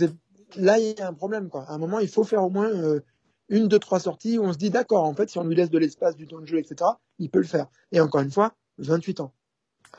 là il y a un problème quoi. À un moment, il faut faire au moins euh, une, deux, trois sorties où on se dit d'accord, en fait, si on lui laisse de l'espace, du temps de jeu, etc., il peut le faire. Et encore une fois, 28 ans.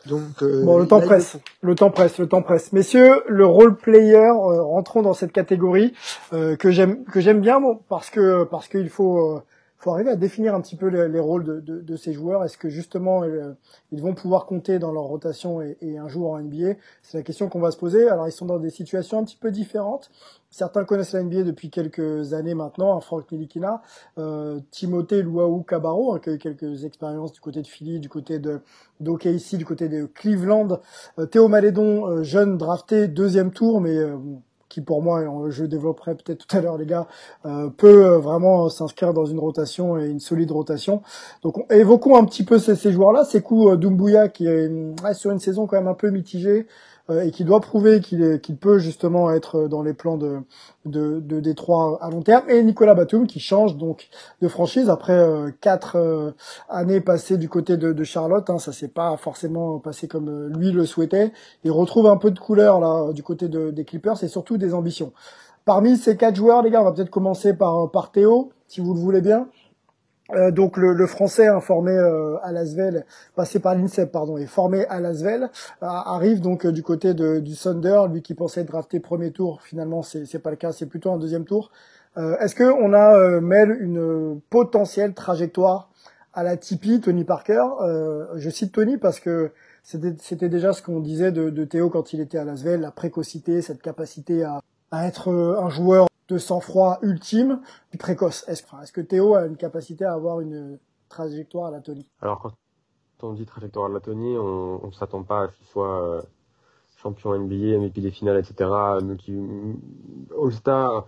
Donc euh, Bon, le temps là, presse. Le temps presse, le temps presse. Messieurs, le role player, euh, rentrons dans cette catégorie euh, que j'aime que j'aime bien bon, parce que parce qu'il faut euh, faut arriver à définir un petit peu les, les rôles de, de, de ces joueurs. Est-ce que justement euh, ils vont pouvoir compter dans leur rotation et, et un jour en NBA C'est la question qu'on va se poser. Alors ils sont dans des situations un petit peu différentes. Certains connaissent la NBA depuis quelques années maintenant, hein, Franck Nilikina, euh, Timothée Luau Cabarro, hein, qui a eu quelques expériences du côté de Philly, du côté de d'OKC, du côté de Cleveland, euh, Théo Malédon, euh, jeune drafté deuxième tour, mais euh, qui pour moi, je développerai peut-être tout à l'heure les gars, euh, peut euh, vraiment s'inscrire dans une rotation et une solide rotation. Donc on- évoquons un petit peu ces, ces joueurs-là. Sekou euh, Doumbouya qui est euh, ouais, sur une saison quand même un peu mitigée et qui doit prouver qu'il peut justement être dans les plans de, de, de Détroit à long terme. Et Nicolas Batum qui change donc de franchise après euh, quatre euh, années passées du côté de, de Charlotte. Hein, ça s'est pas forcément passé comme euh, lui le souhaitait. Il retrouve un peu de couleur là du côté de, des Clippers et surtout des ambitions. Parmi ces quatre joueurs, les gars, on va peut-être commencer par, par Théo, si vous le voulez bien. Euh, donc le, le français hein, formé euh, à Lasvel, passé par l'INSEP pardon, et formé à Lasvel, arrive donc euh, du côté de, du Thunder, lui qui pensait être drafté premier tour, finalement c'est c'est pas le cas, c'est plutôt un deuxième tour. Euh, Est-ce que on a euh, Mel une potentielle trajectoire à la Tipeee, Tony Parker? Je cite Tony parce que c'était c'était déjà ce qu'on disait de, de Théo quand il était à Lasvel, la précocité, cette capacité à, à être euh, un joueur de sang-froid ultime, puis précoce. Est-ce enfin, que Théo a une capacité à avoir une trajectoire à la Tony? Alors quand on dit trajectoire de la Tony, on, on s'attend pas à ce qu'il soit euh, champion NBA, MVP des finales, etc. Il- All-Star,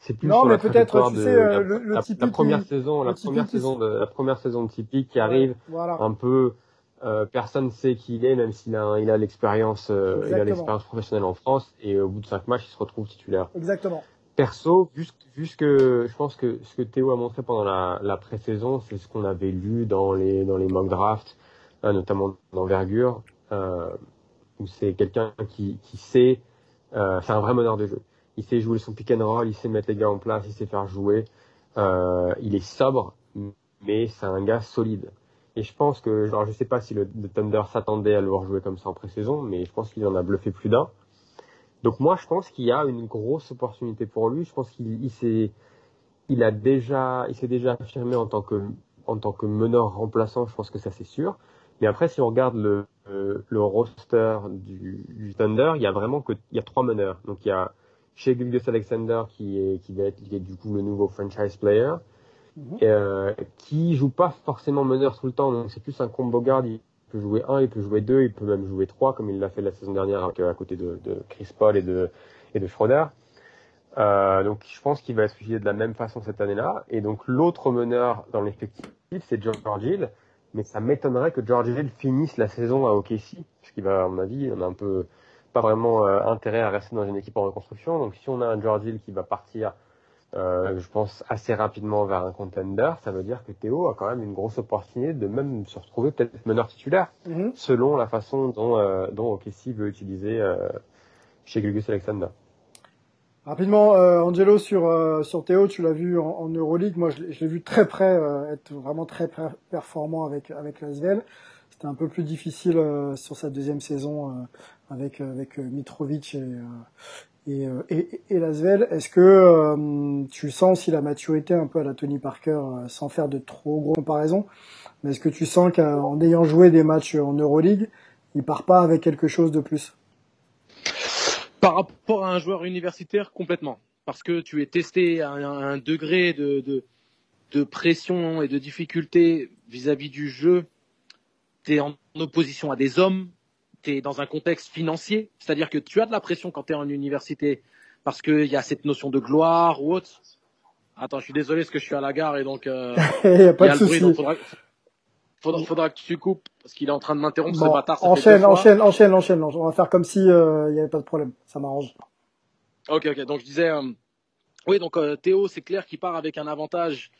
c'est plus Non, mais la peut-être, tu de sais, euh, la, le- le la- Tipeee la première qui- saison, la première saison de la première saison de Tipeee qui arrive Voilà. un peu. Euh, personne sait qui il est, même s'il a, il a l'expérience, euh, il a Exactement. l'expérience professionnelle en France, et au bout de cinq matchs, il se retrouve titulaire. Exactement. Perso, vu ce que je pense que ce que Théo a montré pendant la, la pré-saison, c'est ce qu'on avait lu dans les dans les mock drafts, euh, notamment d'envergure, euh, où c'est quelqu'un qui, qui sait, euh, c'est un vrai meneur de jeu. Il sait jouer son pick and roll, il sait mettre les gars en place, il sait faire jouer. Euh, il est sobre, mais c'est un gars solide. Et je pense que, genre, je sais pas si le, Thunder s'attendait à le rejouer comme ça en pré-saison, mais je pense qu'il en a bluffé plus d'un. Donc moi, je pense qu'il y a une grosse opportunité pour lui. Je pense qu'il il s'est, il a déjà, il s'est déjà affirmé en tant que, en tant que meneur remplaçant. Je pense que ça c'est sûr. Mais après, si on regarde le, le roster du, Thunder, il y a vraiment que il y a trois meneurs. Donc il y a chez Gilgis Alexander qui est qui va être qui est du coup le nouveau franchise player, mm euh, qui joue pas forcément meneur tout le temps. Donc c'est plus un combo guard. Il peut jouer un, il peut jouer deux, il peut même jouer trois comme il l'a fait la saison dernière avec, à côté de, Chris Paul et de et de Schroeder. Euh, donc je pense qu'il va être utilisé de la même façon cette année-là. Et donc l'autre meneur dans l'effectif, c'est George Hill. Mais ça m'étonnerait que George Hill finisse la saison à OKC, puisqu'il va, à mon avis, on a un peu pas vraiment euh, intérêt à rester dans une équipe en reconstruction. Donc si on a un George Hill qui va partir, euh, je pense, assez rapidement vers un contender, ça veut dire que Théo a quand même une grosse opportunité de même se retrouver peut-être meneur titulaire, mm-hmm. selon la façon dont, euh, dont OKC veut utiliser euh, chez Gilgus Alexander. Rapidement, euh, Angelo sur sur Théo, tu l'as vu en, en, Euroleague. Moi, je, l'ai vu très près, être vraiment très performant avec avec Lasvel. C'était un peu plus difficile sur sa deuxième saison avec avec Mitrovic et et, et, et Lasvel. Est-ce que tu sens aussi la maturité un peu à la Tony Parker, sans faire de trop gros comparaisons, mais est-ce que tu sens qu'en ayant joué des matchs en Euroleague, il part pas avec quelque chose de plus? Par rapport à un joueur universitaire, complètement. Parce que tu es testé à un, degré de, de, de, pression et de difficulté vis-à-vis du jeu. Tu es en opposition à des hommes, tu es dans un contexte financier, c'est-à-dire que tu as de la pression quand tu es en université parce qu'il y a cette notion de gloire ou autre. Attends, je suis désolé parce que je suis à la gare et donc euh, il y a pas de souci. Faudra, faudra, que tu coupes parce qu'il est en train de m'interrompre bon, ce bâtard. Ça enchaîne, enchaîne, enchaîne, enchaîne, On va faire comme si euh, il n'y avait pas de problème. Ça m'arrange. Ok, ok. Donc je disais, euh, oui, donc euh, Théo, c'est clair qu'il part avec un avantage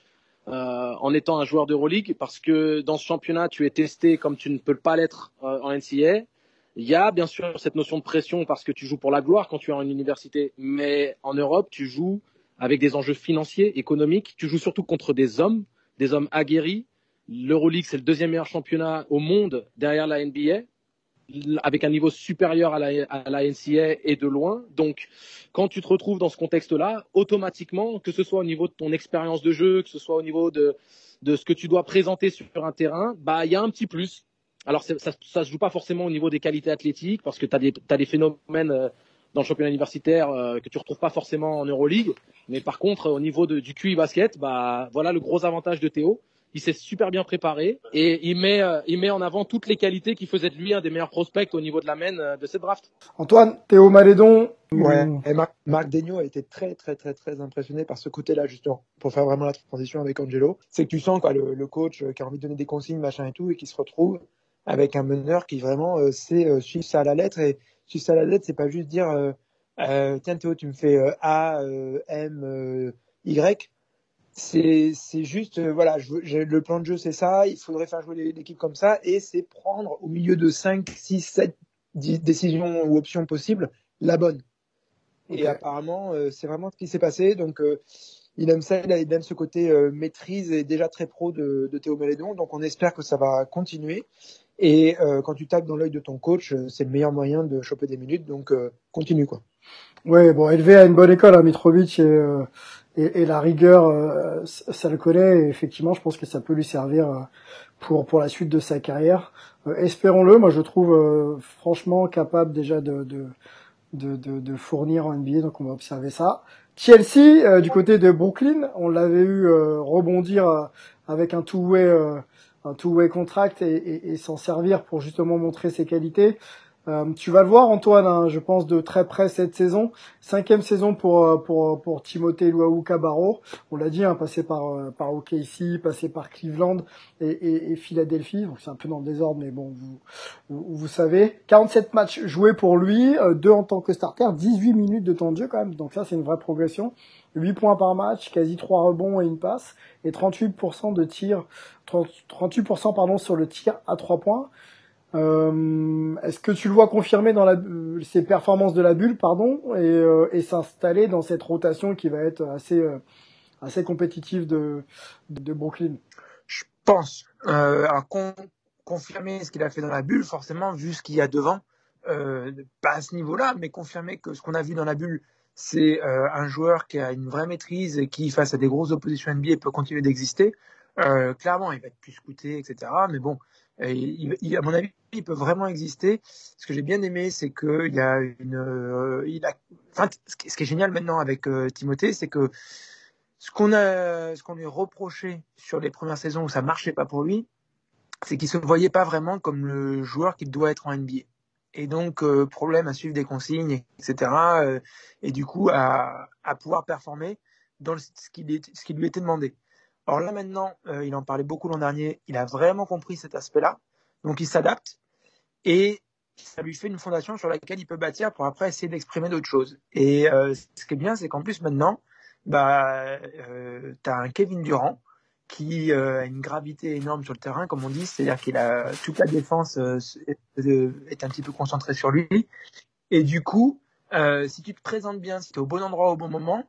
euh, en étant un joueur d'Euroleague parce que dans ce championnat, tu es testé comme tu ne peux pas l'être en NCA. Il y a bien sûr cette notion de pression parce que tu joues pour la gloire quand tu es en université, mais en Europe, tu joues avec des enjeux financiers, économiques. Tu joues surtout contre des hommes, des hommes aguerris L'Euroleague, c'est le deuxième meilleur championnat au monde derrière la NBA, avec un niveau supérieur à la, à NCA et de loin. Donc, quand tu te retrouves dans ce contexte-là, automatiquement, que ce soit au niveau de ton expérience de jeu, que ce soit au niveau de, de ce que tu dois présenter sur un terrain, bah, il y a un petit plus. Alors, ça, ça se joue pas forcément au niveau des qualités athlétiques, parce que tu as des, as des phénomènes euh, dans le championnat universitaire euh, que tu retrouves pas forcément en Euroleague. Mais par contre, au niveau de, du QI basket, bah, voilà le gros avantage de Théo il s'est super bien préparé et il met, euh, il met en avant toutes les qualités qui faisaient de lui un des meilleurs prospects au niveau de la main euh, de cette draft. Antoine, Théo Malédon. Ouais, et Marc, Marc a été très, très, très, très impressionné par ce côté-là, justement, pour faire vraiment la transition avec Angelo. C'est que tu sens, quoi, le, coach qui a envie de donner des consignes, machin et tout, et qui se retrouve avec un meneur qui vraiment sait suivre ça à la lettre. Et suivre ça à la lettre, c'est pas juste dire, tiens Théo, tu me fais A, M, Y. C'est juste euh, voilà je, le plan de jeu c'est ça. Il faudrait faire jouer l'équipe comme ça. Et c'est prendre au milieu de 5 6 7 décisions ou options possibles la bonne. Et apparemment euh, c'est vraiment ce qui s'est passé. Donc euh, il aime ça il aime ce côté maîtrise et déjà très pro de, de Théo Mélédon. Donc on espère que ça va continuer et quand tu tapes dans l'œil de ton coach c'est le meilleur moyen de choper des minutes donc continue quoi ouais bon élevé à une bonne école hein, Mitrovic et et, et, la rigueur, euh, ça le connaît. Et effectivement, je pense que ça peut lui servir euh, pour pour la suite de sa carrière. Euh, espérons-le. Moi, je trouve franchement capable déjà de de, de de, fournir en NBA. Donc, on va observer ça. Chelsea, du côté de Brooklyn, on l'avait eu rebondir avec un two-way un two-way contract et, et, et s'en servir pour justement montrer ses qualités. Euh, tu vas le voir Antoine, hein, je pense de très près cette saison. Cinquième saison pour euh, pour pour Timothée Luau Cabarro. On l'a dit, hein, passé par euh, par OKC, passé par Cleveland et, et, et Philadelphie. Donc c'est un peu dans le désordre, mais bon, vous vous, vous savez. 47 matchs joués pour lui, deux en tant que starter, 18 minutes de temps de jeu quand même. Donc ça c'est une vraie progression. 8 points par match, quasi 3 rebonds et une passe, et 38% de tir, 38% pardon sur le tir à 3 points. Euh, Est-ce que tu le vois confirmer dans la, ses performances de la bulle, pardon, et, euh, et s'installer dans cette rotation qui va être assez, euh, assez compétitive de, de Brooklyn? Je pense. Euh, confirmer ce qu'il a fait dans la bulle, forcément, vu ce qu'il y a devant, euh, pas à ce niveau-là, mais confirmer que ce qu'on a vu dans la bulle, c'est un joueur qui a une vraie maîtrise et qui, face à des grosses oppositions NBA, peut continuer d'exister. clairement, il va être plus scouté, etc. Mais bon, il, à mon avis, il peut vraiment exister. Ce que j'ai bien aimé, c'est que il y a une, il a, enfin, ce qui est génial maintenant avec Timothée, c'est que ce qu'on a, ce qu'on lui reprochait sur les premières saisons où ça marchait pas pour lui, c'est qu'il se voyait pas vraiment comme le joueur qu'il doit être en NBA. Et donc, euh, problème à suivre des consignes, etc. Euh, et du coup, à, à pouvoir performer dans ce, qui, ce qui lui était demandé. Alors là, maintenant, euh, il en parlait beaucoup l'an dernier, il a vraiment compris cet aspect-là. Donc, il s'adapte et ça lui fait une fondation sur laquelle il peut bâtir pour après essayer d'exprimer d'autres choses. Et ce qui est bien, c'est qu'en plus, maintenant, bah, tu as un Kevin Durant qui euh, a une gravité énorme sur le terrain, comme on dit, c'est-à-dire qu'il a toute la défense euh, est un petit peu concentrée sur lui. Et du coup, euh, si tu te présentes bien, si tu es au bon endroit au bon moment,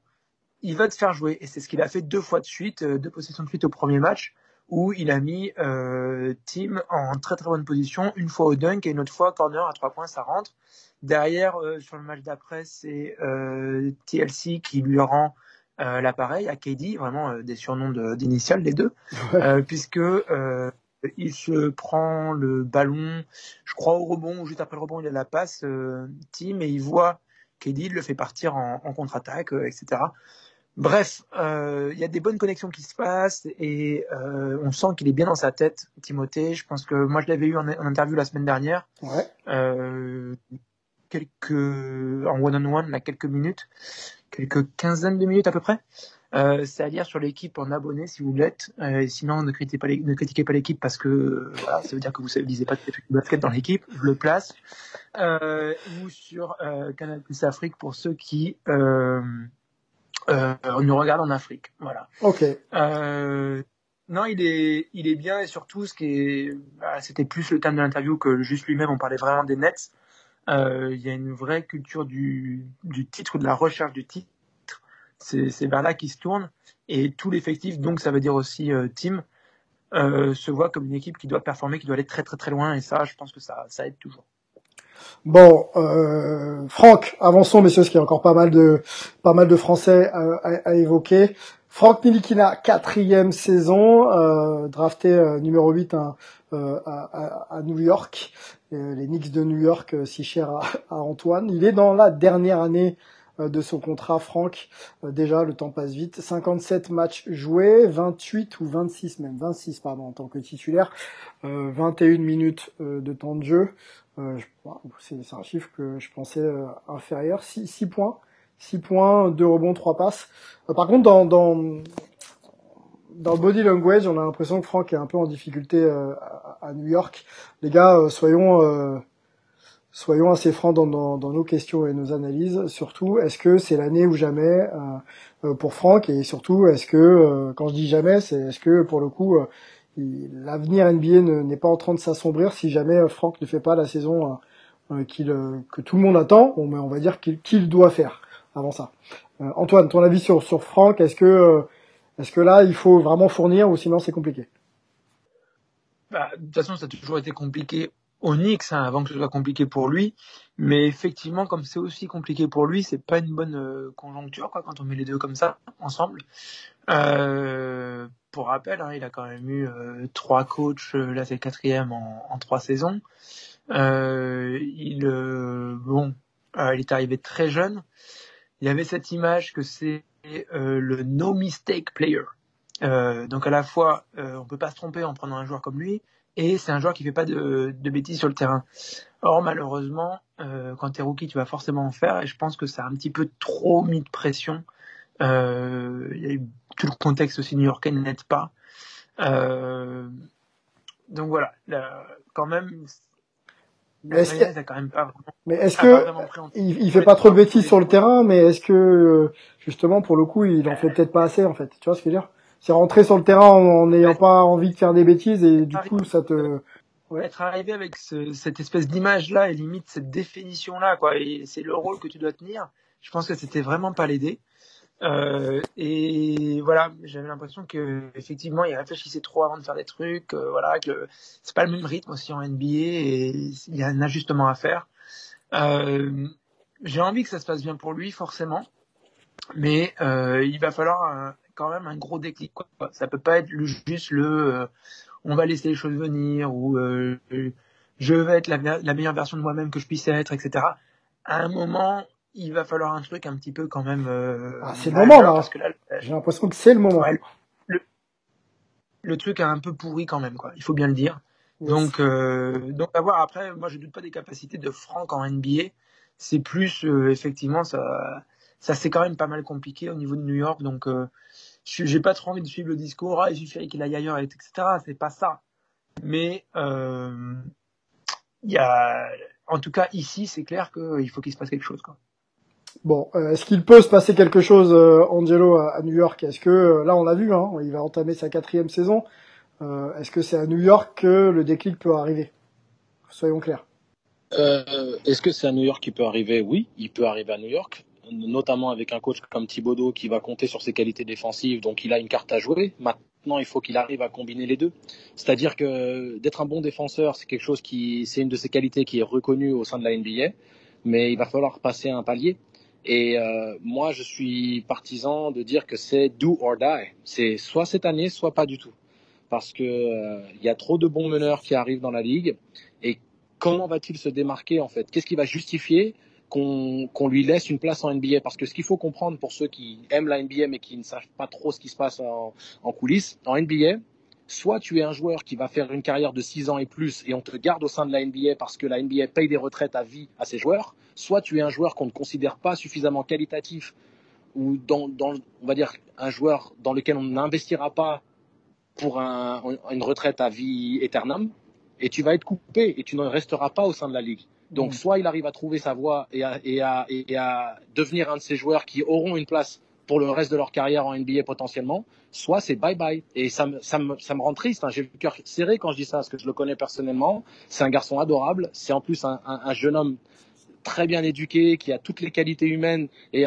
il va te faire jouer. Et c'est ce qu'il a fait deux fois de suite, deux possessions de suite au premier match, où il a mis Tim en très très bonne position, une fois au dunk et une autre fois corner à trois points, ça rentre. Derrière, sur le match d'après, c'est TLC qui lui rend euh, l'appareil à KD, vraiment euh, des surnoms d'initiales les deux, euh, puisque il se prend le ballon, je crois au rebond ou juste après le rebond il a la passe team et il voit KD, il le fait partir en, en contre-attaque, etc. Bref, il y a des bonnes connexions qui se passent et on sent qu'il est bien dans sa tête, Timothée. Je pense que moi je l'avais eu en, en, interview la semaine dernière. Ouais. quelques en one on one, là quelques minutes quelques quinzaines de minutes à peu près. Euh, c'est à dire sur l'équipe en abonné si vous l'êtes. Euh, sinon, ne critiquez pas, ne critiquez pas l'équipe parce que voilà, ça veut dire que vous ne lisez pas de basket dans l'équipe. Je le place. Euh, ou sur euh, Canal Plus Afrique pour ceux qui nous regardent en Afrique. Voilà. Ok. non, il est, il est bien et surtout, ce qui est, bah, c'était plus le thème de l'interview que juste lui-même. On parlait vraiment des Nets. Euh, il y a une vraie culture du, du titre, de la recherche du titre. C'est vers là qu'il se tourne. Et tout l'effectif, donc ça veut dire aussi euh, team, euh, se voit comme une équipe qui doit performer, qui doit aller très très très loin. Et ça, je pense que ça, ça aide toujours. Bon, euh, Franck, avançons, messieurs, parce qu'il y a encore pas mal de pas mal de Français à, à, à évoquer. Franck Nilikina, quatrième saison, euh, drafté euh, numéro 8 hein, à, à, New York, les Knicks de New York, si cher à, à, Antoine. Il est dans la dernière année de son contrat, Franck. déjà, le temps passe vite. 57 matchs joués, 28 ou 26 même, 26 pardon, en tant que titulaire, 21 minutes de temps de jeu. c'est un chiffre que je pensais inférieur, 6, 6 points 6 points, 2 rebonds, 3 passes. Euh, par contre, dans, dans, dans le body language, on a l'impression que Franck est un peu en difficulté euh, à, New York. Les gars, euh, soyons, soyons assez francs dans, nos questions et nos analyses. Surtout, est-ce que c'est l'année ou jamais pour Franck? Et surtout, est-ce que, quand je dis jamais, c'est est-ce que pour le coup, l'avenir NBA n'est pas en train de s'assombrir si jamais Franck ne fait pas la saison qu'il que tout le monde attend, on, on va dire qu'il doit faire avant ça. Euh, Antoine, ton avis sur, sur Franck, est-ce que, euh, est-ce que là, il faut vraiment fournir ou sinon c'est compliqué? Bah, De toute façon, ça a toujours été compliqué au Knicks hein, avant que ce soit compliqué pour lui. Mais effectivement, comme c'est aussi compliqué pour lui, c'est pas une bonne euh, conjoncture quoi, quand on met les deux comme ça ensemble. Euh, pour rappel, hein, il a quand même eu euh, trois coachs, là c'est quatrième en, en trois saisons. il bon, il est arrivé très jeune il y avait cette image que c'est euh, le no mistake player. Euh, donc à la fois, euh, on peut pas se tromper en prenant un joueur comme lui, et c'est un joueur qui fait pas de, de bêtises sur le terrain. Or malheureusement, euh, quand tu es rookie, tu vas forcément en faire, et je pense que ça a un petit peu trop mis de pression. Euh, y a eu tout le contexte aussi new-yorkais n'aide pas. donc voilà, quand même, mais est-ce mais est-ce que il, fait pas trop de bêtises sur le terrain, mais est-ce que euh, justement pour le coup il en fait peut-être pas assez en fait? Tu vois ce que je veux dire? C'est rentrer sur le terrain en n'ayant pas envie de faire des bêtises et du coup ça te ouais. être arrivé avec ce, cette espèce d'image là et limite cette définition là quoi et c'est le rôle que tu dois tenir. Je pense que c'était vraiment pas l'aider. Euh, et voilà, j'avais l'impression que effectivement, il réfléchissait trop avant de faire des trucs. Euh, voilà, que c'est pas le même rythme aussi en NBA et il y a un ajustement à faire. Euh, j'ai envie que ça se passe bien pour lui, forcément, mais euh, il va falloir quand même un gros déclic. Quoi. Ça peut pas être juste le on va laisser les choses venir ou euh, je vais être la meilleure version de moi-même que je puisse être, etc. À un moment, il va falloir un truc un petit peu quand même. Euh, ah, c'est le moment là. Parce que là, j'ai l'impression que c'est le moment. le, le, truc est un peu pourri quand même, quoi. Il faut bien le dire. Donc, euh, donc à voir. Après, moi, je doute pas des capacités de Franck en NBA. C'est plus euh, effectivement ça, ça c'est quand même pas mal compliqué au niveau de New York. Donc, euh, j'ai pas trop envie de suivre le discours. Ah, il suffirait qu'il aille ailleurs, etc. C'est pas ça. Mais il y a, en tout cas ici, c'est clair qu'il faut qu'il se passe quelque chose, quoi. Bon, euh, est-ce qu'il peut se passer quelque chose, euh, Angelo, à, New York? Est-ce que, euh, là on l'a vu, hein, il va entamer sa quatrième saison, est-ce que c'est à New York que le déclic peut arriver? Soyons clairs. est-ce que c'est à New York qu'il peut arriver? Oui, il peut arriver à New York, notamment avec un coach comme Thibodeau qui va compter sur ses qualités défensives, donc il a une carte à jouer. Maintenant, il faut qu'il arrive à combiner les deux. C'est-à-dire que d'être un bon défenseur, c'est quelque chose qui, c'est une de ses qualités qui est reconnue au sein de la NBA, mais il va falloir passer un palier. Et euh, moi, je suis partisan de dire que c'est do or die. C'est soit cette année, soit pas du tout. Parce que euh, il y a trop de bons meneurs qui arrivent dans la ligue. Et comment va-t-il se démarquer en fait? Qu'est-ce qui va justifier qu'on lui laisse une place en NBA Parce que ce qu'il faut comprendre pour ceux qui aiment la NBA mais qui ne savent pas trop ce qui se passe en, en coulisses, en NBA, soit tu es un joueur qui va faire une carrière de 6 ans et plus et on te garde au sein de la NBA parce que la NBA paye des retraites à vie à ses joueurs, soit tu es un joueur qu'on ne considère pas suffisamment qualitatif ou dans, dans, on va dire un joueur dans lequel on n'investira pas pour un, une retraite à vie éternelle et tu vas être coupé et tu ne resteras pas au sein de la ligue. Donc mmh. soit il arrive à trouver sa voie et à, et, à, et à devenir un de ces joueurs qui auront une place pour le reste de leur carrière en NBA potentiellement, soit c'est bye bye. Et ça me, ça me, ça me rend triste. Hein. J'ai le cœur serré quand je dis ça, parce que je le connais personnellement. C'est un garçon adorable. C'est en plus un, un, un, jeune homme très bien éduqué, qui a toutes les qualités humaines et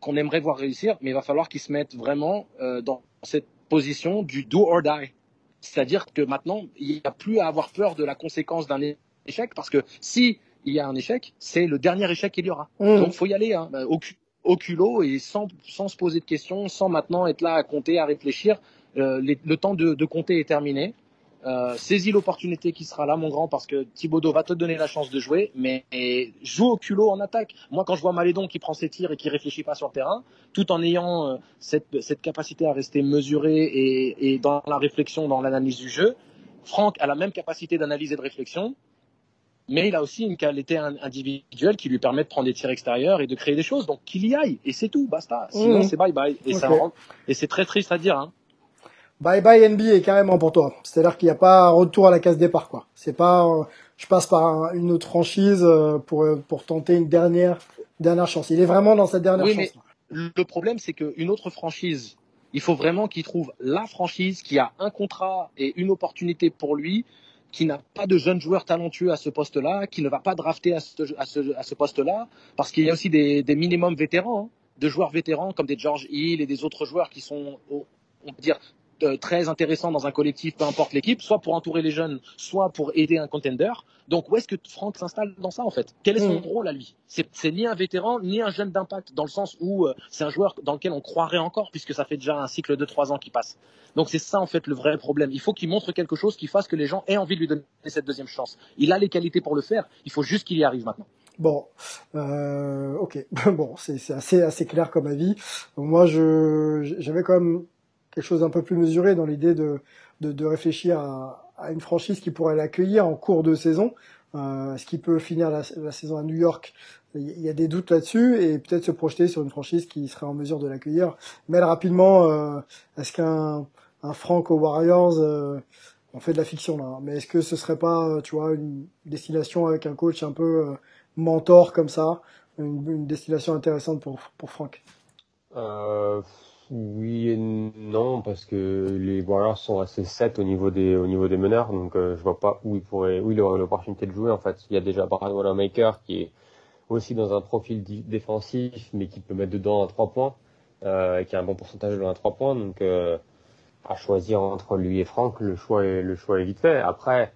qu'on aimerait voir réussir, mais il va falloir qu'il se mette vraiment euh, dans cette position du do or die. C'est-à-dire que maintenant, il n'y a plus à avoir peur de la conséquence d'un échec, parce que si il y a un échec, c'est le dernier échec qu'il y aura. Mmh. Donc, faut y aller hein, au, au, culot et sans, sans, se poser de questions, sans maintenant être là à compter, à réfléchir. Euh, le temps de, de, compter est terminé. Euh, saisis l'opportunité qui sera là, mon grand, parce que Thibaudot va te donner la chance de jouer, mais joue au culot en attaque. Moi, quand je vois Malédon qui prend ses tirs et qui réfléchit pas sur le terrain, tout en ayant euh, cette, cette, capacité à rester mesuré et, et dans la réflexion, dans l'analyse du jeu, Franck a la même capacité d'analyse et de réflexion, mais il a aussi une qualité individuelle qui lui permet de prendre des tirs extérieurs et de créer des choses. Donc qu'il y aille, et c'est tout, basta. Sinon, mmh. c'est bye bye. Et, okay. et c'est très triste à dire. Hein. Bye bye NBA carrément pour toi. C'est-à-dire qu'il n'y a pas retour à la case départ quoi. C'est pas euh, je passe par une autre franchise euh, pour euh, pour tenter une dernière dernière chance. Il est vraiment dans cette dernière oui, chance. Mais le problème c'est qu'une autre franchise, il faut vraiment qu'il trouve la franchise qui a un contrat et une opportunité pour lui qui n'a pas de jeunes joueurs talentueux à ce poste-là, qui ne va pas drafter à ce, poste-là, parce qu'il y a aussi des, minimums vétérans, hein, de joueurs vétérans comme des George Hill et des autres joueurs qui sont, on peut dire, euh, très intéressant dans un collectif, peu importe l'équipe, soit pour entourer les jeunes, soit pour aider un contender. Donc où est-ce que Franck s'installe dans ça en fait? Quel est son mmh. rôle à lui? C'est ni un vétéran ni un jeune d'impact dans le sens où euh, c'est un joueur dans lequel on croirait encore puisque ça fait déjà un cycle de trois ans qui passe. Donc c'est ça en fait le vrai problème. Il faut qu'il montre quelque chose qui fasse que les gens aient envie de lui donner cette deuxième chance. Il a les qualités pour le faire. Il faut juste qu'il y arrive maintenant. Bon, euh, ok, bon, c'est assez assez clair comme avis. Moi, je j'avais quand même quelque chose d'un peu plus mesuré dans l'idée de, de, de, réfléchir à, à, une franchise qui pourrait l'accueillir en cours de saison. Euh, Est-ce qu'il peut finir la, la, saison à New York Il y a des doutes là-dessus et peut-être se projeter sur une franchise qui serait en mesure de l'accueillir. Mais rapidement, euh, est-ce qu'un un Frank aux Warriors, euh, on fait de la fiction là, mais est-ce que ce serait pas, tu vois, une destination avec un coach un peu euh, mentor comme ça, une, une destination intéressante pour pour Frank? Euh, oui et non, parce que les Warriors sont assez 7 au niveau des, au niveau des meneurs, donc euh, je vois pas où il pourrait, où aurait l'opportunité de jouer en fait. Il y a déjà Brad Wanamaker qui est aussi dans un profil défensif, mais qui peut mettre dedans un 3 points, euh, qui a un bon pourcentage de 1 3 points, donc euh, à choisir entre lui et Franck, le choix est, le choix est vite fait. Après,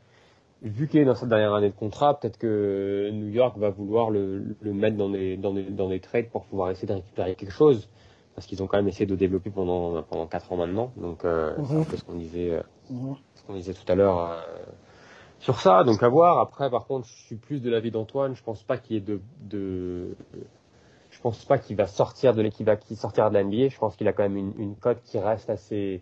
vu qu'il est dans sa dernière année de contrat, peut-être que New York va vouloir le, le mettre dans des, dans des, dans des trades pour pouvoir essayer de récupérer quelque chose. Parce qu'ils ont quand même essayé de développer pendant pendant quatre ans maintenant. Donc euh, c'est un Mhm. peu ce qu'on disait euh, Mhm. ce qu'on disait tout à l'heure euh, sur ça. Donc à voir. Après, par contre, je suis plus de l'avis d'Antoine. Je pense pas qu'il y ait de de je pense pas qu'il va sortir de l'équipe, qui sortira de la NBA. Je pense qu'il a quand même une, une cote qui reste assez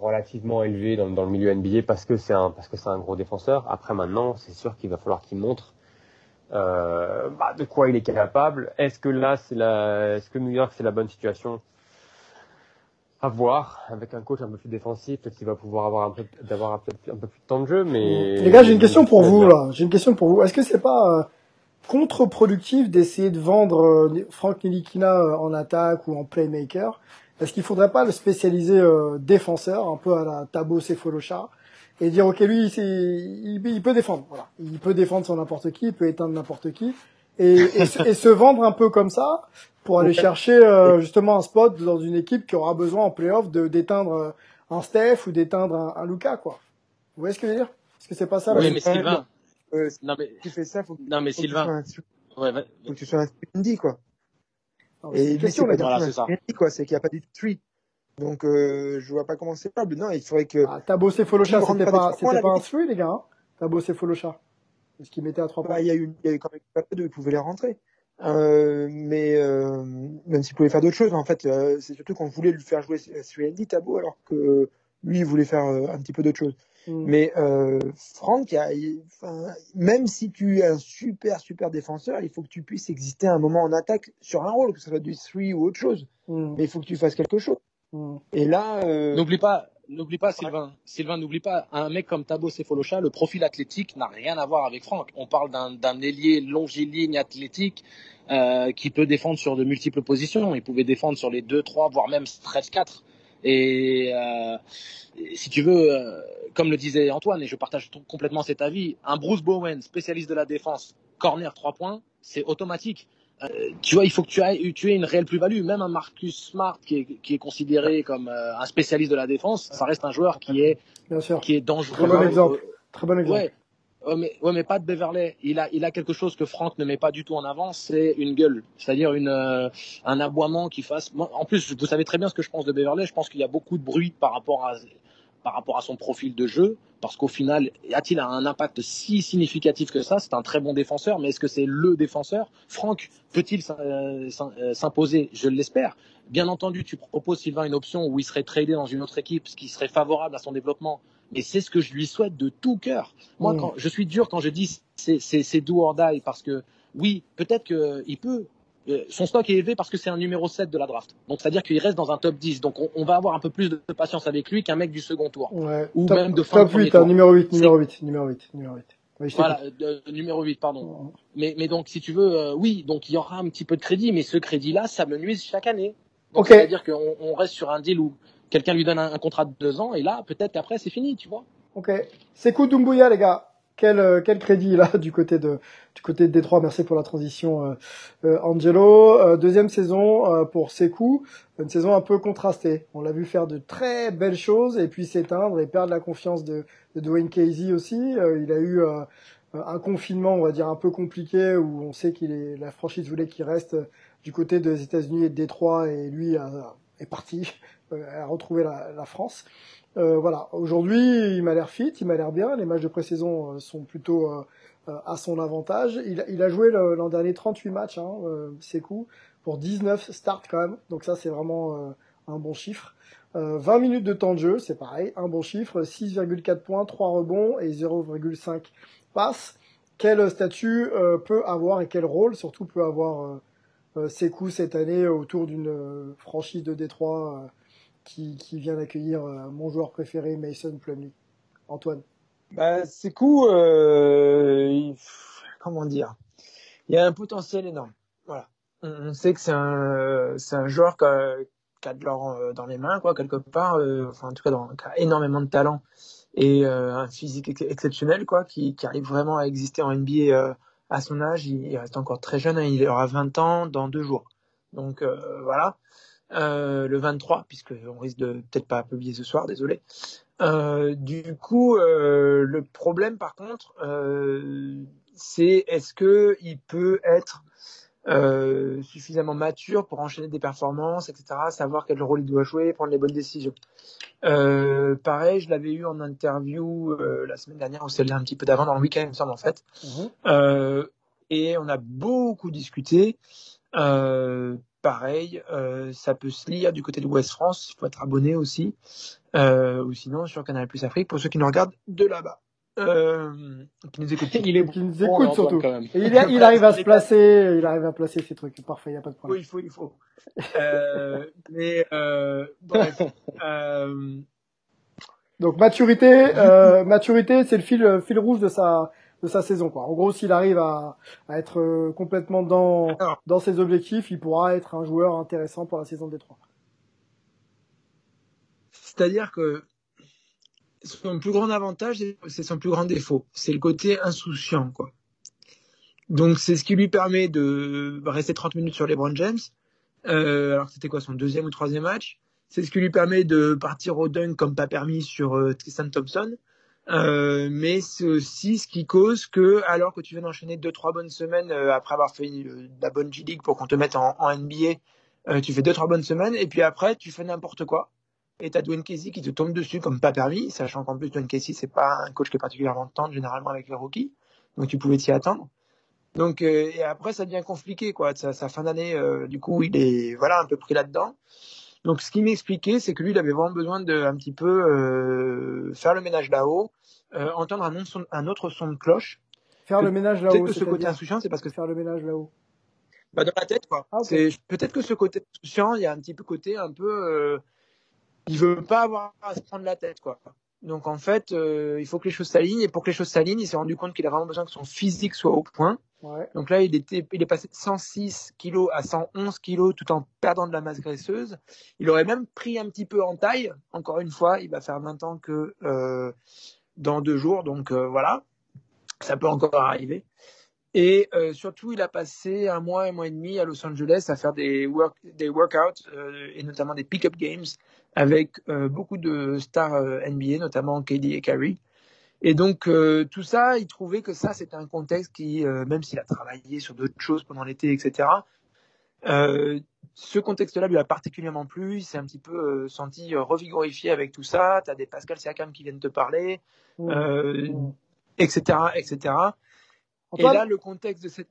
relativement élevée dans, dans le milieu NBA parce que c'est un parce que c'est un gros défenseur. Après maintenant, c'est sûr qu'il va falloir qu'il montre euh, bah, de quoi il est capable. Est-ce que là, c'est la, est-ce que New York c'est la bonne situation à voir avec un coach un peu plus défensif, peut-être qu'il va pouvoir avoir un peu d'avoir un peu, un peu plus de temps de jeu, mais Les gars, j'ai une question pour vous là. J'ai une question pour vous. Est-ce que c'est pas euh, contre-productif d'essayer de vendre euh, Frank Nilikina euh, en attaque ou en playmaker? Est-ce qu'il faudrait pas le spécialiser euh, défenseur, un peu à la Tabo Sefolosha, et dire ok lui, c'est, il, il peut défendre. Voilà, il peut défendre sur n'importe qui, il peut éteindre n'importe qui, et, et, se- et se vendre un peu comme ça pour aller chercher euh, justement un spot dans une équipe qui aura besoin en playoff de d'éteindre euh, un Steph ou d'éteindre un, un Luca quoi. Vous voyez ce que je veux dire? Est-ce que c'est pas ça Oui, mais Sylvain. Euh, Non, mais, tu fais ça, faut que, non, mais faut que tu sois Sylvain. un, Ouais, va- faut que tu sois un Indy, quoi. Non, Et une lui, question, c'est. Voilà, du c'est un ça. Quoi. C'est qu'il n'y a pas du three. Donc, euh, je vois pas comment c'est probable. Non, il faudrait que, Ah, Tabo Qui rentre c'était pas pas, pas les gars. Hein Tabo Sefolosha. Est-ce qu'il mettait à trois bah, points il y a eu, il y a eu quand même pas deux, il pouvait les rentrer. Euh, mais euh, même s'il pouvait faire d'autres choses, en fait, euh, c'est surtout qu'on voulait lui faire jouer 3D Tabo, alors que lui, il voulait faire un petit peu d'autres choses. Hmm. Mais Franck, a- il- même si tu es un super super défenseur, il faut que tu puisses exister un moment en attaque sur un rôle, que ce soit du 3 ou autre chose. Hmm. Mais il faut que tu fasses quelque chose. Hmm. Et là, euh, N'oublie pas, n'oublie pas, Sylvain. Sylvain, n'oublie pas, un mec comme Tabo Sefolosha, le profil athlétique n'a rien à voir avec Franck. On parle d'un, d'un ailier longiligne athlétique euh, qui peut défendre sur de multiples positions. Il pouvait défendre sur les 2, 3, voire même stretch 4. Et euh, et si tu veux, euh, comme le disait Antoine, et je partage t- complètement cet avis, un Bruce Bowen, spécialiste de la défense, corner 3 points, c'est automatique. Euh, tu vois, il faut que tu aies, tu aies une réelle plus-value. Même un Marcus Smart qui est, qui est considéré comme euh, un spécialiste de la défense, ça reste un joueur qui est, Bien sûr. qui est dangereux. Très bon exemple. Très bon exemple. Ouais. Ouais, mais, ouais, mais pas de Beverley. Il a, il a quelque chose que Franck ne met pas du tout en avant, c'est une gueule. C'est-à-dire une, euh, un aboiement qui fasse. En plus, vous savez très bien ce que je pense de Beverley. Je pense qu'il y a beaucoup de bruit par rapport à, par rapport à son profil de jeu. Parce qu'au final, a-t-il un impact si significatif que ça? C'est un très bon défenseur, mais est-ce que c'est le défenseur? Franck peut-il euh, euh, s'imposer? Je l'espère. Bien entendu, tu proposes Sylvain une option où il serait tradé dans une autre équipe, ce qui serait favorable à son développement. Mais c'est ce que je lui souhaite de tout cœur. Moi, Mm. quand je suis dur quand je dis c'est do or die parce que oui, peut-être que il peut. Euh, Son stock est élevé parce que c'est un numéro 7 de la draft. Donc, c'est-à-dire qu'il reste dans un top 10. Donc, on, on va avoir un peu plus de patience avec lui qu'un mec du second tour. Ouais. Ou top, même de fin de top premier 8, hein, numéro 8, C'est- numéro 8, numéro 8, numéro 8. Oui, je t'écoute. Voilà, euh, numéro 8, pardon. Mais, mais donc, si tu veux, euh, oui, donc il y aura un petit peu de crédit, mais ce crédit-là, ça me nuise chaque année. Donc, Ok. c'est-à-dire qu'on on reste sur un deal où quelqu'un lui donne un, un contrat de deux ans, et là, peut-être qu'après, c'est fini, tu vois. Ok. Sekou Doumbouya, les gars. Quel, euh, quel crédit là du côté de du côté de Détroit? Merci pour la transition, euh, euh, Angelo. Euh, deuxième saison pour Sekou, une saison un peu contrastée. On l'a vu faire de très belles choses et puis s'éteindre et perdre la confiance de, de Dwayne Casey aussi. Il a eu un confinement, on va dire un peu compliqué où on sait qu'il est la franchise voulait qu'il reste du côté des États-Unis et de Détroit et lui a- est parti, euh, a retrouvé la, France. Euh, voilà, aujourd'hui, il m'a l'air fit, il m'a l'air bien. Les matchs de pré-saison euh, sont plutôt à son avantage. Il, a- joué l'an dernier 38 matchs, hein, euh, Sekou, pour 19 starts quand même. Donc ça, c'est vraiment un bon chiffre. Euh, 20 minutes de temps de jeu, c'est pareil, un bon chiffre. 6,4 points, 3 rebonds et 0,5 passes. Quel statut peut avoir et quel rôle surtout peut avoir euh, Sekou cette année autour d'une franchise de Détroit qui, vient d'accueillir euh, mon joueur préféré, Mason Plumlee. Antoine. Bah, c'est cool. Euh, comment dire? Il y a un potentiel énorme. Voilà. On, sait que c'est un, un joueur qui a, de l'or euh, dans les mains, quoi, quelque part. euh, enfin, en tout cas, qui a énormément de talent et un physique ex- exceptionnel, quoi, qui, arrive vraiment à exister en NBA à son âge. Il, il reste encore très jeune. hein, il aura 20 ans dans deux jours. Donc voilà. Euh, le 23, puisque on risque de peut-être pas publier ce soir, désolé. Euh, du coup, euh, le problème par contre, euh, c'est est-ce que il peut être euh, suffisamment mature pour enchaîner des performances, etc., savoir quel rôle il doit jouer, prendre les bonnes décisions. Euh, pareil, je l'avais eu en interview euh, la semaine dernière ou celle-là un petit peu d'avant, dans le week-end, il me semble, en fait. Euh, et on a beaucoup discuté. Euh, pareil, euh, ça peut se lire du côté de West France, il faut être abonné aussi. Euh, ou sinon sur Canal Plus Afrique pour ceux qui nous regardent de là-bas. Euh, qui nous écoutent. Il est Qui nous écoute surtout. quand même. Et il, a- il arrive à se placer, il arrive à placer ses trucs. Parfait, il n'y a pas de Oui, problème. il faut, il faut. Euh, mais euh, bref. Euh, Donc maturité, euh, maturité, c'est le fil, le fil rouge de sa de sa saison quoi. En gros, s'il arrive à, à être euh, complètement dans dans ses objectifs, il pourra être un joueur intéressant pour la saison des trois. C'est-à-dire que son plus grand avantage, c'est son plus grand défaut. C'est le côté insouciant, quoi. Donc, c'est ce qui lui permet de rester 30 minutes sur les Brown James. Euh, alors, c'était quoi son deuxième ou troisième match? C'est ce qui lui permet de partir au dunk comme pas permis sur euh, Tristan Thompson. Euh, mais c'est aussi ce qui cause que, alors que tu viens d'enchaîner deux trois bonnes semaines euh, après avoir fait euh, de la bonne G League pour qu'on te mette en, NBA, euh, tu fais deux trois bonnes semaines et puis après tu fais n'importe quoi et t'as Dwayne Casey qui te tombe dessus comme pas permis, sachant qu'en plus Dwayne Casey c'est pas un coach qui est particulièrement tendre généralement avec les rookies, donc tu pouvais t'y attendre. Donc et après ça devient compliqué quoi, sa, sa fin d'année du coup il est voilà un peu pris là-dedans. Donc ce qu'il m'expliquait c'est que lui il avait vraiment besoin de un petit peu faire le ménage là-haut, euh, entendre un, autre son- un autre son de cloche. Faire Que- le ménage Peut-être là-haut, que ce côté insouciant c'est parce que faire le ménage là-haut. bah, dans la tête quoi. Ah, peut-être que ce côté insouciant, il y a un petit peu côté un peu euh, il veut pas avoir à se prendre la tête quoi. Donc en fait, euh, il faut que les choses s'alignent et pour que les choses s'alignent, il s'est rendu compte qu'il a vraiment besoin que son physique soit au point. Ouais. Donc là, il était il est passé de 106 kilos à 111 kilos tout en perdant de la masse graisseuse. Il aurait même pris un petit peu en taille. Encore une fois, il va faire 20 ans que euh, dans deux jours, donc euh, voilà, ça peut encore arriver. Et euh, surtout, il a passé un mois, un mois et demi à Los Angeles à faire des, work, des workouts euh, et notamment des pick-up games avec beaucoup de stars NBA, notamment KD et Kyrie. Et donc tout ça, il trouvait que ça c'était un contexte qui, même s'il a travaillé sur d'autres choses pendant l'été, etc. Euh, ce contexte-là lui a particulièrement plu. Il s'est un petit peu euh, senti euh, revigorifié avec tout ça. T'as des Pascal Siakam qui viennent te parler, Mmh. euh, Mmh. etc., etc. Et Antoine, là, le contexte de cette.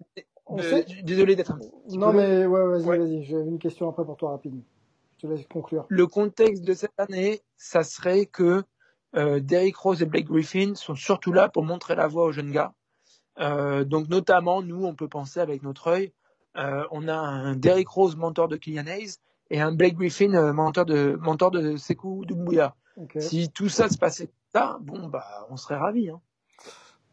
de- sait- Désolé d'être un petit Non peu mais ouais, vas-y, Ouais. vas-y. J'avais une question après pour toi rapidement. Je te laisse conclure. Le contexte de cette année, ça serait que Derrick Rose et Blake Griffin sont surtout là pour montrer la voie aux jeunes gars. Donc notamment, nous, on peut penser avec notre œil, on a un Derrick Rose mentor de Kylian Hayes et un Blake Griffin euh, mentor de mentor de Sekou Doumbouya. Ok. Si tout ça se passait comme ça, bon bah, on serait ravis. Hein.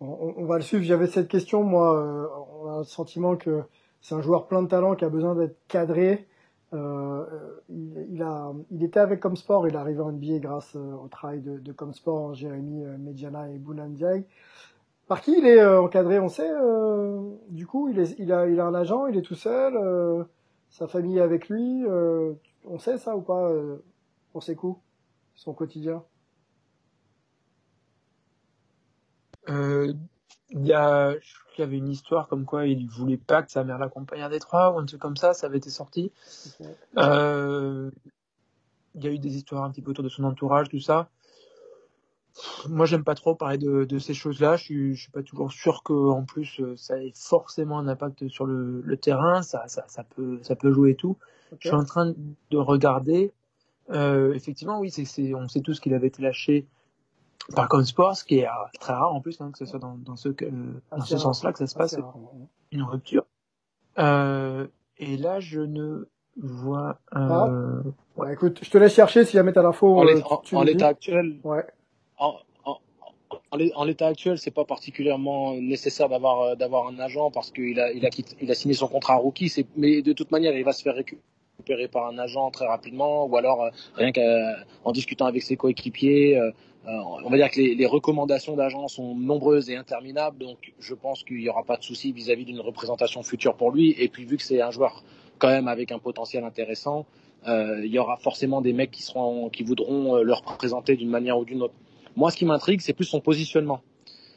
On, on va le suivre. J'avais cette question, moi. euh, on a le sentiment que c'est un joueur plein de talent qui a besoin d'être cadré. Euh, il, il a, il était avec Comsport. Il est arrivé en NBA grâce euh, au travail de, de Comsport, Jérémy euh, Medjana et Boulan Diaye. Par qui il est euh, encadré On sait. euh, du coup, il, est, il, a, il a un agent. Il est tout seul. euh, sa famille est avec lui. euh, on sait ça ou pas euh, On sait quoi Son quotidien? Euh, il y a, je crois qu'il y avait une histoire comme quoi il voulait pas que sa mère l'accompagne à Détroit ou un truc comme ça, ça avait été sorti. Euh, il y a eu des histoires un petit peu autour de son entourage, tout ça. Moi, j'aime pas trop parler de, de ces choses-là. Je suis, je suis pas toujours sûr que, en plus, euh, ça ait forcément un impact sur le, le terrain. Ça, ça, ça peut, ça peut jouer et tout. Je suis en train de regarder. Euh, effectivement, oui, c'est, c'est, on sait tous qu'il avait été lâché par Comsport, ce qui est euh, très rare en plus, hein, que ce soit dans, dans ce, euh, dans ce sens-là que ça se passe, une rupture. Euh, et là, je ne vois. Ah. Euh, Bon, écoute, je te laisse chercher si jamais t'as l'info. En euh, l'état actuel, Ouais. En, en- en l'é- en l'état actuel, c'est pas particulièrement nécessaire d'avoir euh, d'avoir un agent parce qu'il a il a quitté- il a signé son contrat rookie. C'est mais de toute manière, il va se faire récupérer par un agent très rapidement ou alors euh, rien qu'en discutant avec ses coéquipiers. euh, on va dire que les, recommandations d'agents sont nombreuses et interminables, donc je pense qu'il n'y aura pas de souci vis-à-vis d'une représentation future pour lui. Et puis vu que c'est un joueur quand même avec un potentiel intéressant, il y aura forcément des mecs qui seront, qui voudront le représenter d'une manière ou d'une autre. Moi, ce qui m'intrigue, c'est plus son positionnement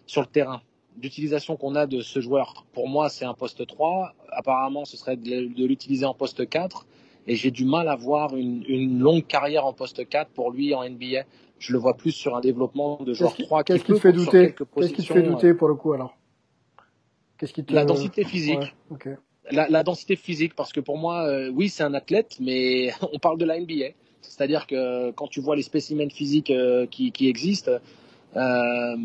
sur le terrain. L'utilisation qu'on a de ce joueur, pour moi, c'est un poste 3. apparemment, ce serait de, l'utiliser en poste 4. Et j'ai du mal à voir une, une, longue carrière en poste 4 pour lui en NBA. Je le vois plus sur un développement de joueur 3. Qu'est-ce qui te fait douter Qu'est-ce qui te fait douter pour le coup alors Qu'est-ce qui te... La densité physique. Ouais, la, la, densité physique, parce que pour moi, euh, oui, c'est un athlète, mais on parle de la NBA. C'est-à-dire que quand tu vois les spécimens physiques euh, qui, qui, existent, euh,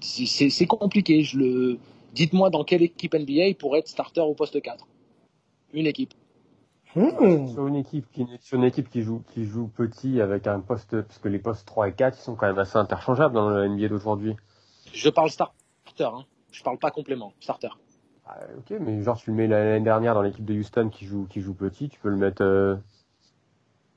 c'est compliqué. Je le... Dites-moi dans quelle équipe NBA il pourrait être starter au poste 4 Une équipe. Mmh. Sur une équipe qui sur une équipe qui joue qui joue petit avec un poste parce que les postes 3 et 4 ils sont quand même assez interchangeables dans le NBA d'aujourd'hui. Je parle starter hein. Je parle pas complément, starter. Ah, ok, mais genre tu le mets l'année dernière dans l'équipe de Houston qui joue qui joue petit, tu peux le mettre euh...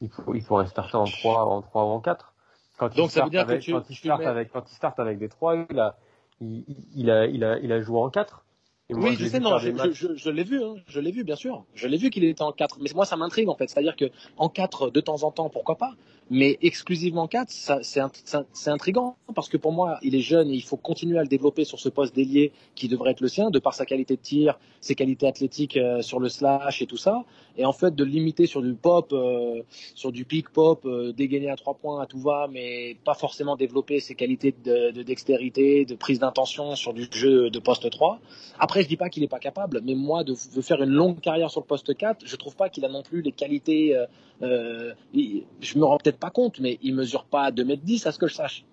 il, faut, il pourrait starter en 3 en 3 ou en 4. Quand Donc ça veut dire avec, que tu, quand il start avec quand il start avec des 3, il a il, il a il a il a joué en 4 oui, je sais, non, je, je, je, l'ai vu, hein, je l'ai vu, bien sûr. Je l'ai vu qu'il était en 4. Mais moi, ça m'intrigue, en fait. C'est-à-dire que en 4, de temps en temps, pourquoi pas Mais exclusivement 4, c'est intriguant. Parce que pour moi, il est jeune et il faut continuer à le développer sur ce poste d'ailier qui devrait être le sien, de par sa qualité de tir, ses qualités athlétiques euh, sur le slash et tout ça. Et en fait, de limiter sur du pop, euh, sur du pick pop, euh, dégainer à trois points à tout va, mais pas forcément développer ses qualités de, de dextérité, de prise d'intention sur du jeu de poste 3. Après, je dis pas qu'il n'est pas capable, mais moi, de, faire une longue carrière sur le poste 4, je trouve pas qu'il a non plus les qualités. Euh, euh, je me rends peut-être pas compte, mais il mesure pas 2m10 à ce que je sache.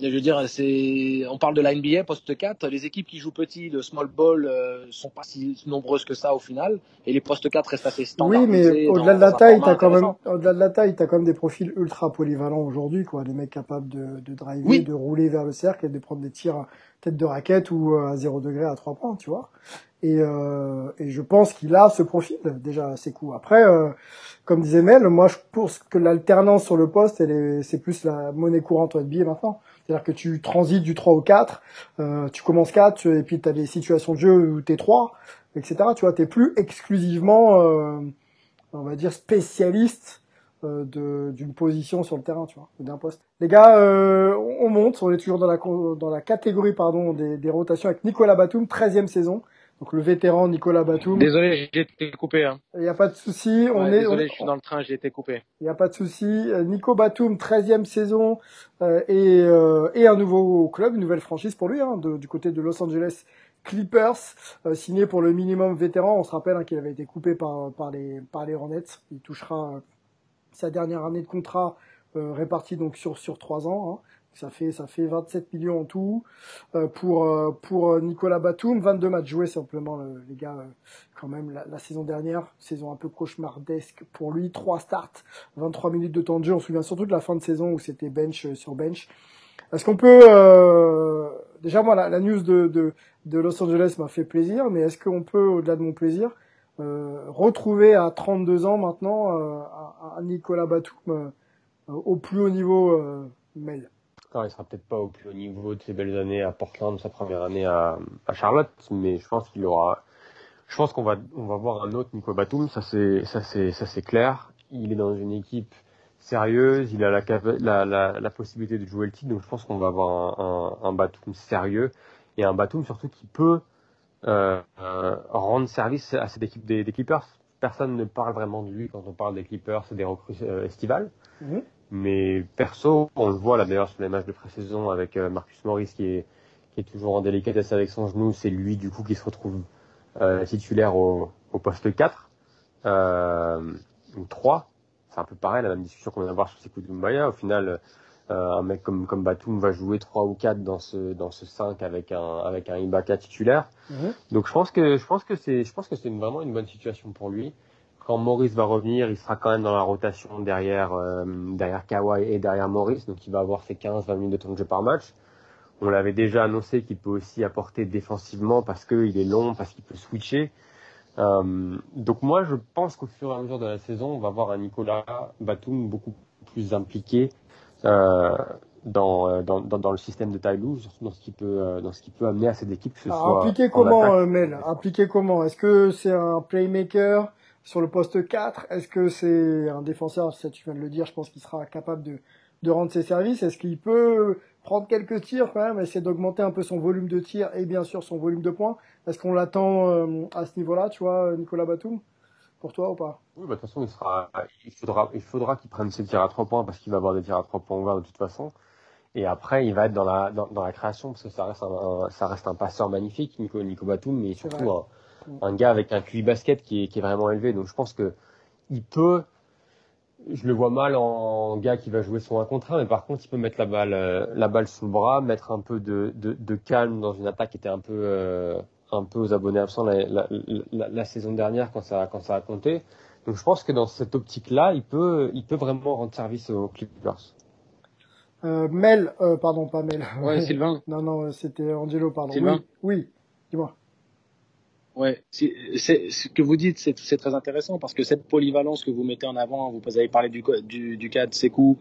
Je veux dire, c'est, on parle de la NBA poste 4. Les équipes qui jouent petit, de small ball, euh, sont pas si nombreuses que ça au final. Et les postes 4 restent assez standards. Oui, mais au-delà de la taille, t'as quand même, au-delà de la taille, t'as quand même des profils ultra polyvalents aujourd'hui, quoi. Des mecs capables de, de driver, de rouler vers le cercle et de prendre des tirs tête de raquette ou euh, à 0 degré à 3 points, tu vois. Et, euh, et je pense qu'il a ce profil déjà assez coups. Après, euh, comme disait Mel, moi je pense que l'alternance sur le poste, c'est plus la monnaie courante en NBA maintenant. C'est-à-dire que tu transites du 3 au 4, euh, tu commences 4, et puis tu as des situations de jeu où t'es 3, etc. Tu vois, t'es plus exclusivement, euh, on va dire, spécialiste euh, d'une position sur le terrain, tu vois, d'un poste. Les gars, euh, on monte, on est toujours dans la, dans la catégorie pardon des, des rotations avec Nicolas Batum, 13e saison. Donc le vétéran Nicolas Batum. Désolé, j'ai été coupé. Hein. Il n'y a pas de souci. on est. Désolé, je suis dans le train, j'ai été coupé. Il n'y a pas de souci. Euh, Nico Batum, 13e saison euh, et, euh, et un nouveau club, une nouvelle franchise pour lui, hein, de, du côté de Los Angeles Clippers, euh, signé pour le minimum vétéran. On se rappelle hein, qu'il avait été coupé par, par, les, par les Hornets. Il touchera sa dernière année de contrat euh, répartie donc sur sur trois ans. Hein. Ça fait ça fait 27 millions en tout euh, pour euh, pour Nicolas Batum, 22 matchs joués simplement les gars quand même la, saison dernière, saison un peu cauchemardesque pour lui, trois starts, 23 minutes de temps de jeu. On se souvient surtout de la fin de saison où c'était bench sur bench. Est-ce qu'on peut déjà moi la, news de, de, de Los Angeles m'a fait plaisir, mais est-ce qu'on peut au-delà de mon plaisir euh, retrouver à 32 ans maintenant euh, un, Nicolas Batum euh, au plus haut niveau, Mel. Non, il sera peut-être pas au plus haut niveau de ses belles années à Portland, sa première année à, à Charlotte, mais je pense qu'il aura. Je pense qu'on va on va voir un autre Nicolas Batum, ça c'est ça c'est ça c'est clair. Il est dans une équipe sérieuse, il a la, la, la, la possibilité de jouer le titre, donc je pense qu'on va avoir un, un, un Batum sérieux et un Batum surtout qui peut euh, euh, rendre service à cette équipe des, Clippers. Personne ne parle vraiment de lui quand on parle des Clippers et des recrues euh, estivales. Mhm. Mais perso, on le voit là d'ailleurs sur les matchs de pré-saison avec Marcus Morris qui est, qui est toujours en délicatesse avec son genou. C'est lui du coup qui se retrouve titulaire au, au, poste 4 ou 3. C'est un peu pareil, la même discussion qu'on vient d'avoir sur Sekou Doumbaya. Au final, euh, un mec comme, comme Batum va jouer 3 ou 4 dans ce, dans ce 5 avec un, avec un Ibaka titulaire. Mhm. Donc je pense que, je pense que c'est, je pense que c'est vraiment une bonne situation pour lui. Quand Maurice va revenir, il sera quand même dans la rotation derrière, euh, derrière Kawhi et derrière Maurice. Donc il va avoir ses 15-20 minutes de temps de jeu par match. On l'avait déjà annoncé qu'il peut aussi apporter défensivement parce qu'il est long, parce qu'il peut switcher. Euh, donc moi, je pense qu'au fur et à mesure de la saison, on va voir un Nicolas Batum beaucoup plus impliqué euh, dans, dans, dans, le système de taille dans ce qui peut euh, dans ce qui peut amener à cette équipe. Que impliqué comment, euh, Mel? Impliqué comment? Est-ce que c'est un playmaker sur le poste 4 Est-ce que c'est un défenseur? Ça, tu viens de le dire. Je pense qu'il sera capable de de rendre ses services. Est-ce qu'il peut prendre quelques tirs quand même, essayer d'augmenter un peu son volume de tir et bien sûr son volume de points? Est-ce qu'on l'attend euh, à ce niveau-là, tu vois, Nicolas Batum? Pour toi ou pas? Oui, bah, de toute façon, il, sera, il faudra, il faudra qu'il prenne ses tirs à trois points parce qu'il va avoir des tirs à trois points ouverts de toute façon. Et après, il va être dans la, dans, dans la création parce que ça reste un, ça reste un passeur magnifique, Nico, Nico Batum, mais surtout un, un, gars avec un QI basket qui est, qui est vraiment élevé. Donc je pense que il peut, je le vois mal en gars qui va jouer son 1 contre 1, mais par contre, il peut mettre la balle, euh, la balle sous le bras, mettre un peu de, de, de calme dans une attaque qui était un peu, euh, un peu aux abonnés absents la, la, la, la, saison dernière quand ça, quand ça a compté. Donc je pense que dans cette optique-là, il peut, il peut vraiment rendre service aux Clippers. Euh, Mel, euh, pardon, pas Mel. Ouais, Sylvain. Non, non, c'était Angelo, pardon. Sylvain. Oui, oui dis-moi. Ouais, c'est ce que vous dites, c'est très intéressant parce que cette polyvalence que vous mettez en avant, vous avez parlé du, du, du cas de Sekou,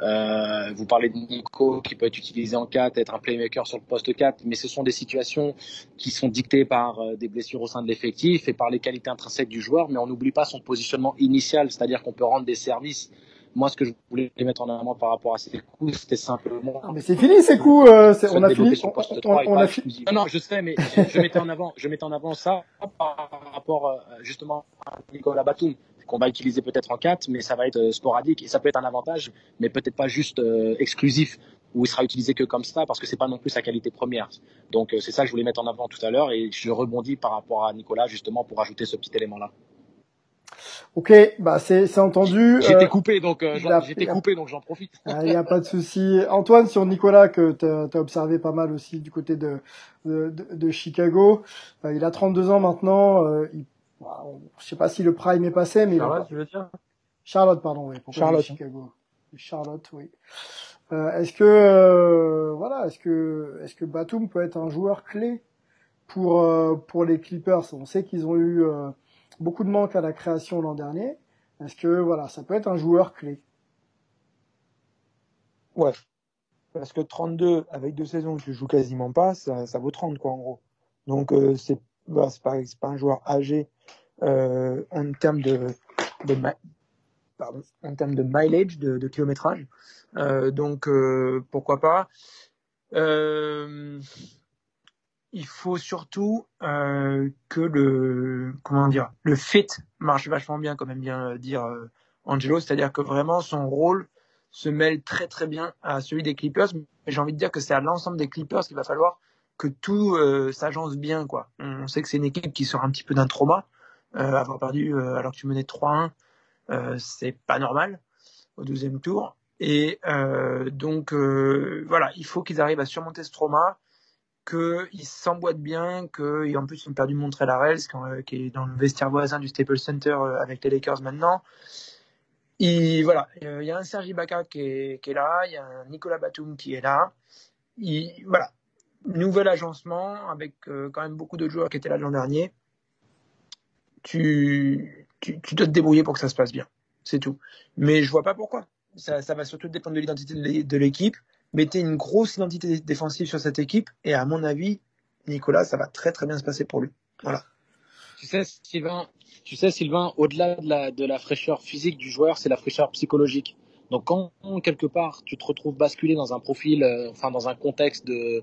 euh, vous parlez de Nico qui peut être utilisé en 4, être un playmaker sur le poste 4, mais ce sont des situations qui sont dictées par euh, des blessures au sein de l'effectif et par les qualités intrinsèques du joueur, mais on n'oublie pas son positionnement initial, c'est-à-dire qu'on peut rendre des services moi, ce que je voulais mettre en avant par rapport à ces coups, c'était simplement. Ah, mais c'est fini ces coups. Euh, on a fini. On, on, on a fini. Non, non, je sais, mais je, je, mettais en avant, je mettais en avant ça par rapport euh, justement à Nicolas Batum qu'on va utiliser peut-être en 4, mais ça va être euh, sporadique et ça peut être un avantage, mais peut-être pas juste euh, exclusif où il sera utilisé que comme ça parce que c'est pas non plus sa qualité première. Donc c'est ça que je voulais mettre en avant tout à l'heure et je rebondis par rapport à Nicolas justement pour ajouter ce petit élément là. Ok, bah c'est entendu. J'étais euh, coupé donc euh, j'étais coupé donc j'en profite. Il ah, n'y a pas de souci. Antoine sur Nicolas que tu as, observé pas mal aussi du côté de de, de, Chicago. Euh, il a 32 ans maintenant. Euh, il, bah, je sais pas si le prime est passé, mais Charlotte, il tu veux dire? Charlotte, pardon, oui. Charlotte. Chicago. Charlotte, oui. Euh, est-ce que voilà, est-ce que est-ce que Batum peut être un joueur clé pour pour les Clippers? On sait qu'ils ont eu beaucoup de manque à la création l'an dernier. Est-ce que voilà, ça peut être un joueur clé? Ouais. Parce que 32 avec deux saisons tu joues quasiment pas, ça, vaut 30 quoi en gros. Donc euh, c'est bah, pas, un joueur âgé euh, en termes de, mileage, de, de kilométrage. Euh, donc euh, pourquoi pas? Euh, il faut surtout euh, que le comment dire le fit marche vachement bien, comme aime bien dire euh, Angelo, c'est-à-dire que vraiment son rôle se mêle très très bien à celui des Clippers. Mais j'ai envie de dire que c'est à l'ensemble des Clippers qu'il va falloir que tout euh, s'agence bien. quoi. On sait que c'est une équipe qui sort un petit peu d'un trauma. Euh, avoir perdu euh, alors que tu menais 3-1, c'est pas normal au deuxième tour. Et donc voilà, il faut qu'ils arrivent à surmonter ce trauma qu'ils s'emboîtent bien, qu'en plus ils ont perdu Montréal Arels, qui est dans le vestiaire voisin du Staples Center euh, avec les Lakers maintenant. Et voilà, il y a un Sergi Baca qui est, là, il y a un Nicolas Batum qui est là. Et, voilà, nouvel agencement avec euh, quand même beaucoup de joueurs qui étaient là l'an dernier. Tu, tu, dois te débrouiller pour que ça se passe bien, c'est tout. Mais je vois pas pourquoi. Ça va surtout dépendre de l'identité de l'équipe mettez une grosse identité défensive sur cette équipe et à mon avis, Nicolas, ça va très très bien se passer pour lui. Voilà. Tu sais, Sylvain, tu sais, Sylvain, au-delà de la, fraîcheur physique du joueur, c'est la fraîcheur psychologique. Donc quand quelque part tu te retrouves basculé dans un profil, euh, enfin dans un contexte de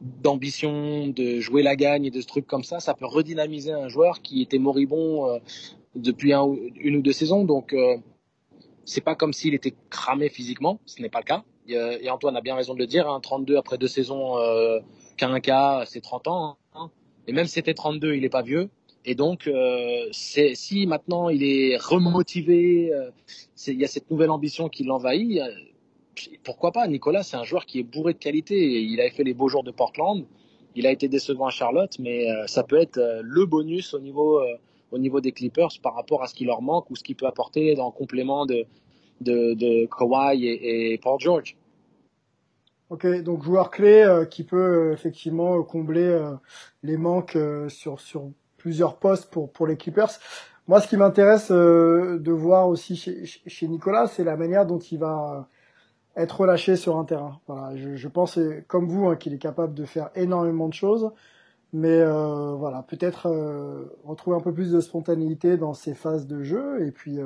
d'ambition, de jouer la gagne et de ce truc comme ça, ça peut redynamiser un joueur qui était moribond euh, depuis un, une ou deux saisons. Donc euh, c'est pas comme s'il était cramé physiquement, ce n'est pas le cas et Antoine a bien raison de le dire, hein, 32 après deux saisons euh, qu'un cas, c'est 30 ans. Hein. Et même si c'était 32, il n'est pas vieux. Et donc, euh, si maintenant il est remotivé, euh, il y a cette nouvelle ambition qui l'envahit, euh, pourquoi pas? Nicolas, c'est un joueur qui est bourré de qualité. Il avait fait les beaux jours de Portland. Il a été décevant à Charlotte, mais euh, ça peut être le bonus au niveau, au niveau des Clippers par rapport à ce qui leur manque ou ce qu'il peut apporter en complément de, de, de Kawhi et, et, Paul George. Ok, donc joueur clé euh, qui peut euh, effectivement combler euh, les manques sur sur plusieurs postes pour pour les Clippers. Moi, ce qui m'intéresse de voir aussi chez, chez Nicolas, c'est la manière dont il va être relâché sur un terrain. Voilà, je, je pense comme vous hein, qu'il est capable de faire énormément de choses, mais voilà, peut-être retrouver un peu plus de spontanéité dans ses phases de jeu et puis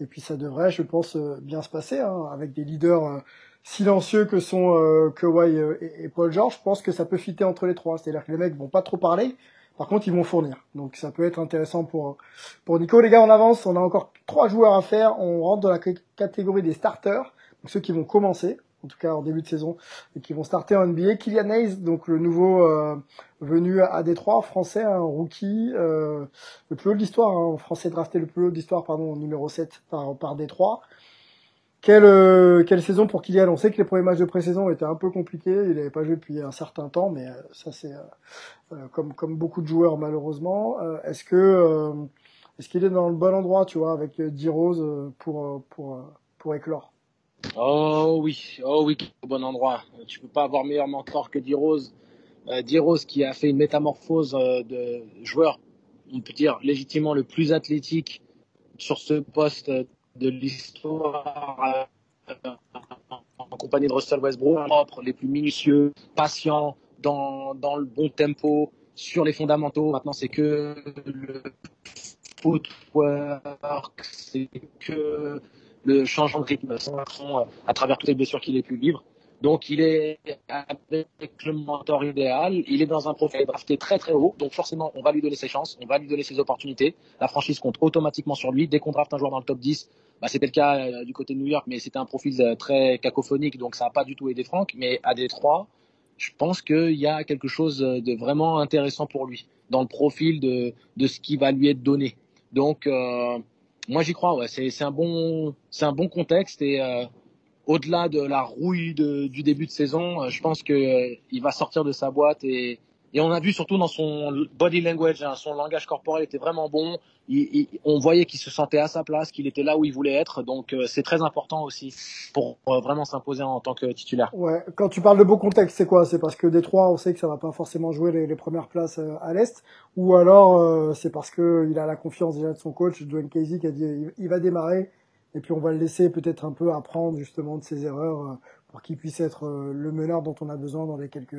et puis ça devrait, je pense, euh, bien se passer hein, avec des leaders euh, silencieux que sont euh, Kawhi et, Paul George, je pense que ça peut fitter entre les trois. C'est-à-dire que les mecs vont pas trop parler, par contre ils vont fournir. Donc ça peut être intéressant pour pour Nico. Les gars, on avance, on a encore trois joueurs à faire. On rentre dans la catégorie des starters, donc ceux qui vont commencer en tout cas en début de saison, et qui vont starter en NBA. Kylian Hayes, donc le nouveau euh, venu à Détroit, français, un rookie, euh, le plus haut de l'histoire, hein, français drafté le plus haut de l'histoire, pardon, numéro 7 par, par Détroit. Quelle, euh, quelle saison pour Kylian? On sait que les premiers matchs de pré-saison étaient un peu compliqués, il n'avait pas joué depuis un certain temps, mais ça c'est comme, comme beaucoup de joueurs malheureusement. est-ce que est-ce qu'il est dans le bon endroit, tu vois, avec D-Rose pour, pour, pour éclore Oh oui, oh oui, au bon endroit. Tu peux pas avoir meilleur mentor que D-Rose. Euh, D-Rose qui a fait une métamorphose euh, de joueur, on peut dire légitimement le plus athlétique sur ce poste de l'histoire euh, en compagnie de Russell Westbrook, propre, les plus minutieux, patients, dans, dans le bon tempo, sur les fondamentaux. Maintenant, c'est que le footwork, c'est que le changement de rythme euh, à travers toutes les blessures qu'il est plus libre. Donc il est avec le mentor idéal, il est dans un profil drafté très très haut, donc forcément on va lui donner ses chances, on va lui donner ses opportunités. La franchise compte automatiquement sur lui. Dès qu'on draft un joueur dans le top 10, bah, c'était le cas euh, du côté de New York, mais c'était un profil euh, très cacophonique, donc ça n'a pas du tout aidé Franck. Mais à Détroit, je pense qu'il y a quelque chose de vraiment intéressant pour lui dans le profil de, ce qui va lui être donné. Donc moi j'y crois. Ouais. C'est un bon c'est un bon contexte et euh, au-delà de la rouille de, du début de saison, euh, je pense que euh, il va sortir de sa boîte et et on a vu surtout dans son body language, hein, son langage corporel était vraiment bon. Il, on voyait qu'il se sentait à sa place, qu'il était là où il voulait être. Donc euh, c'est très important aussi pour euh, vraiment s'imposer en tant que titulaire. Ouais. Quand tu parles de beau contexte, c'est quoi? C'est parce que Détroit, on sait que ça va pas forcément jouer les, les premières places euh, à l'est, ou alors c'est parce que il a la confiance déjà de son coach Dwayne Casey qui a dit il va démarrer et puis on va le laisser peut-être un peu apprendre justement de ses erreurs pour qu'il puisse être le meneur dont on a besoin dans les quelques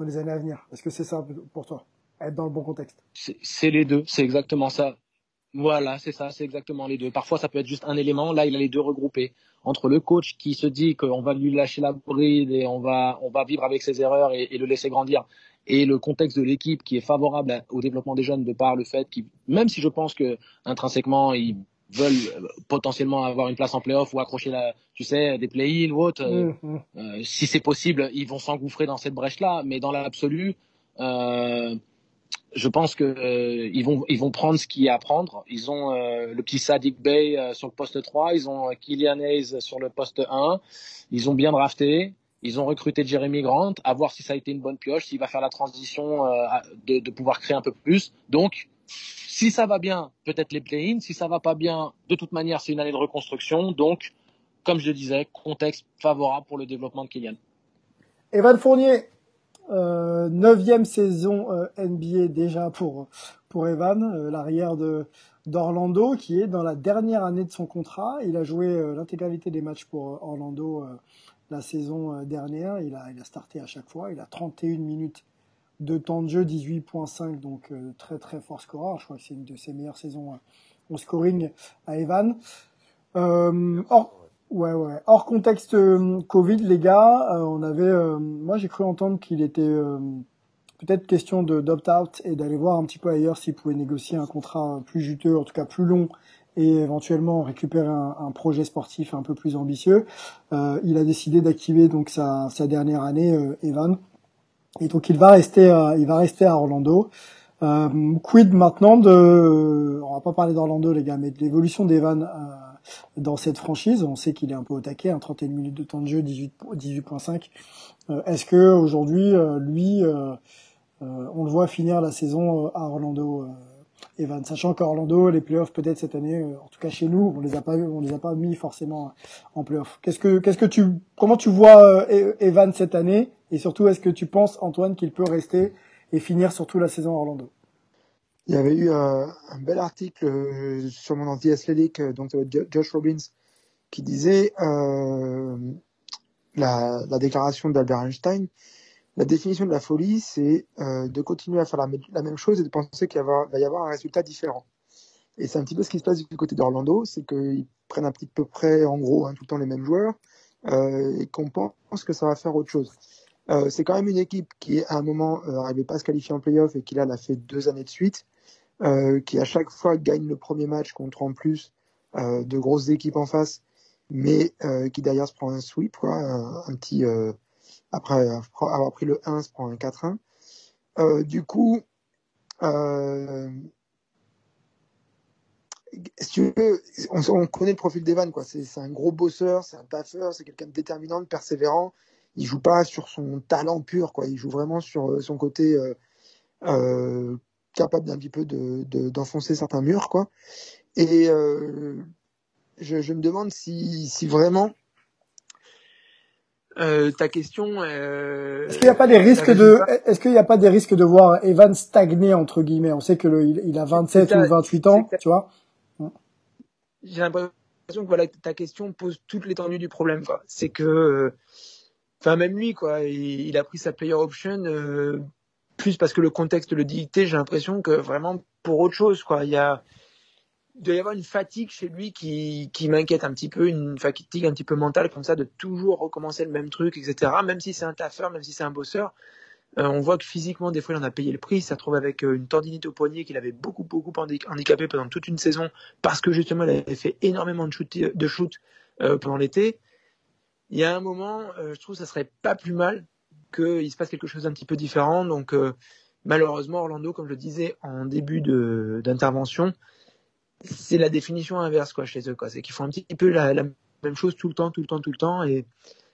dans les années à venir Est-ce que c'est ça pour toi Être dans le bon contexte? C'est les deux, c'est exactement ça. Voilà, c'est ça, c'est exactement les deux. Parfois, ça peut être juste un élément. Là, il a les deux regroupés. Entre le coach qui se dit qu'on va lui lâcher la bride et on va, on va vivre avec ses erreurs et, le laisser grandir, et le contexte de l'équipe qui est favorable au développement des jeunes de par le fait qu'ils, même si je pense que intrinsèquement ils veulent euh, potentiellement avoir une place en playoff ou accrocher la, tu sais, des play-in ou autre. Euh, mmh, mmh. euh, si c'est possible, ils vont s'engouffrer dans cette brèche-là. Mais dans l'absolu, euh, je pense que euh, ils vont ils vont prendre ce qu'il y a à prendre. Ils ont le petit Sadik Bey sur le poste 3, ils ont Kylian Hayes sur le poste 1. Ils ont bien drafté. Ils ont recruté Jeremy Grant, à voir si ça a été une bonne pioche, s'il va faire la transition de, de pouvoir créer un peu plus. Donc, si ça va bien, peut-être les play-in. Si ça va pas bien, de toute manière, c'est une année de reconstruction. Donc, comme je le disais, contexte favorable pour le développement de Kylian. Evan Fournier, euh, neuvième saison euh, NBA déjà pour pour Evan, euh, l'arrière de d'Orlando, qui est dans la dernière année de son contrat. Il a joué l'intégralité des matchs pour Orlando la saison dernière. Il a il a starté à chaque fois. Il a 31 minutes de temps de jeu, 18.5, donc euh, très très fort scoreur. Je crois que c'est une de ses meilleures saisons en scoring à Evan. Euh, hors, ouais, ouais. hors contexte euh, Covid, les gars, on avait, moi j'ai cru entendre qu'il était peut-être question de d'opt-out et d'aller voir un petit peu ailleurs s'il pouvait négocier un contrat plus juteux, en tout cas plus long, et éventuellement récupérer un, projet sportif un peu plus ambitieux. il a décidé d'activer donc sa, sa dernière année, Evan. Et donc il va rester, à, il va rester à Orlando. Euh, quid maintenant de, on va pas parler d'Orlando les gars, mais de l'évolution d'Evan euh, dans cette franchise. On sait qu'il est un peu au taquet, hein, 31 minutes de temps de jeu, 18 18.5. Euh, Est-ce que aujourd'hui euh, lui, euh, on le voit finir la saison à Orlando? Evan, sachant qu'Orlando, les playoffs peut-être cette année, en tout cas chez nous, on les a pas, on les a pas mis forcément en playoffs. Qu'est-ce que, qu'est-ce que tu, comment tu vois Evan cette année? Et surtout, est-ce que tu penses, Antoine, qu'il peut rester et finir surtout la saison à Orlando? Il y avait eu un, bel article euh, sur mon anti Athletic, euh, donc Josh Robbins, qui disait euh, la, déclaration d'Albert Einstein. La définition de la folie, c'est de continuer à faire la, même chose et de penser qu'il va y avoir un résultat différent. Et c'est un petit peu ce qui se passe du côté d'Orlando, c'est qu'ils prennent un petit peu près, en gros, hein, tout le temps les mêmes joueurs, et qu'on pense que ça va faire autre chose. Euh, c'est quand même une équipe qui, à un moment, n'arrivait pas à se qualifier en playoff et qui, là, l'a fait deux années de suite, qui à chaque fois gagne le premier match contre en plus de grosses équipes en face, mais qui derrière se prend un sweep, quoi, un, petit. après avoir pris le 1, se prend un 4-1. du coup, on, connaît le profil d'Evan, quoi. C'est un gros bosseur, c'est un taffeur, c'est quelqu'un de déterminant, de persévérant. Il joue pas sur son talent pur, quoi. Il joue vraiment sur euh, son côté euh, euh, capable d'un petit peu d'enfoncer de, certains murs, quoi. Et je, je, me demande si, si vraiment ta question. est-ce qu'il n'y a pas des risques de, est-ce qu'il n'y a pas des risques de voir Evan stagner entre guillemets? On sait que le, il, a 27 ou 28 ans, tu vois? J'ai l'impression que voilà, ta question pose toute l'étendue du problème. C'est que, euh, enfin même lui, quoi, il, a pris sa player option euh, plus parce que le contexte le dictait. J'ai l'impression que vraiment pour autre chose, quoi. Il y a il doit y avoir une fatigue chez lui qui, qui m'inquiète un petit peu, une fatigue un petit peu mentale comme ça, de toujours recommencer le même truc, etc. Même si c'est un taffeur, même si c'est un bosseur, euh, on voit que physiquement, des fois, il en a payé le prix. S'est retrouvé avec euh, une tendinite au poignet qu'il avait beaucoup, beaucoup handicapé pendant toute une saison parce que justement, il avait fait énormément de shoot, de shoot euh, pendant l'été. Il y a un moment, je trouve que ça serait pas plus mal qu'il se passe quelque chose d'un petit peu différent. Donc, malheureusement, Orlando, comme je le disais en début d'intervention, c'est la définition inverse quoi, chez eux. C'est qu'ils font un petit peu la, la, même chose tout le temps, tout le temps, tout le temps. Et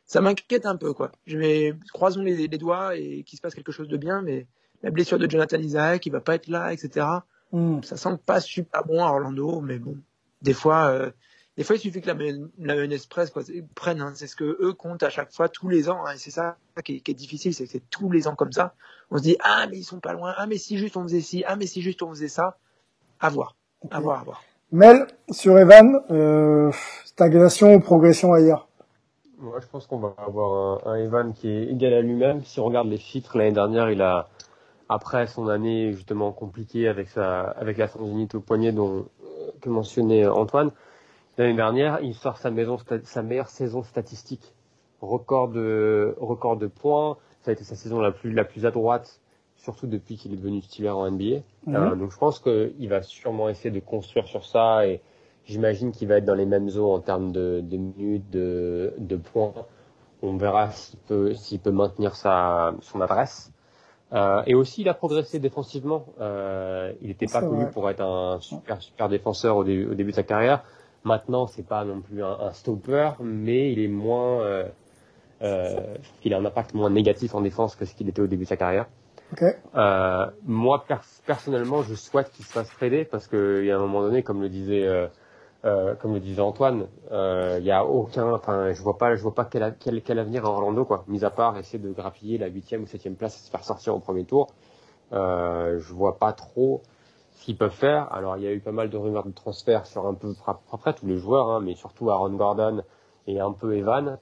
ça m'inquiète un peu, quoi. Je vais croisons les, doigts et qu'il se passe quelque chose de bien, mais la blessure de Jonathan Isaac, il va pas être là, etc. Mm. Ça semble pas super bon à Orlando, mais bon, des fois, euh, des fois, il suffit que la, la mayonnaise presse, quoi, prenne. Hein. c'est ce que eux comptent à chaque fois, tous les ans. Hein, et c'est ça qui est, difficile, c'est que c'est tous les ans comme ça. On se dit ah mais ils sont pas loin, ah mais si juste on faisait ci, ah mais si juste on faisait ça. À voir, à voir, à voir. Mel sur Evan, euh, stagnation ou progression ailleurs? Moi, je pense qu'on va avoir un, un, Evan qui est égal à lui-même. Si on regarde les chiffres, l'année dernière, il a, après son année justement compliquée avec sa, avec la tendinite au poignet dont, euh, que mentionnait Antoine, l'année dernière, il sort sa maison, sa meilleure saison statistique. Record de, record de points. Ça a été sa saison la plus, la plus à droite, surtout depuis qu'il est devenu titulaire en NBA. Euh, donc, je pense qu'il va sûrement essayer de construire sur ça et, J'imagine qu'il va être dans les mêmes eaux en termes de, de minutes, de, de, points. On verra s'il peut, s'il peut maintenir sa, son adresse. Euh, et aussi, il a progressé défensivement. Euh, il n'était pas connu pour être un super super défenseur au début de sa carrière. Maintenant, c'est pas non plus un, un, stopper, mais il est moins, euh, euh, il a un impact moins négatif en défense que ce qu'il était au début de sa carrière. Okay. Euh, moi, personnellement, je souhaite qu'il se fasse trader parce qu'il y a un moment donné, comme le disait euh, comme le disait Antoine, il y a aucun, enfin, je vois pas, je vois pas quel, quel, quel, avenir à Orlando, quoi. Mis à part essayer de grappiller la huitième ou septième place et se faire sortir au premier tour, je vois pas trop ce qu'ils peuvent faire. Alors, il y a eu pas mal de rumeurs de transfert sur un peu après tous les joueurs, hein, mais surtout Aaron Gordon et un peu Evan.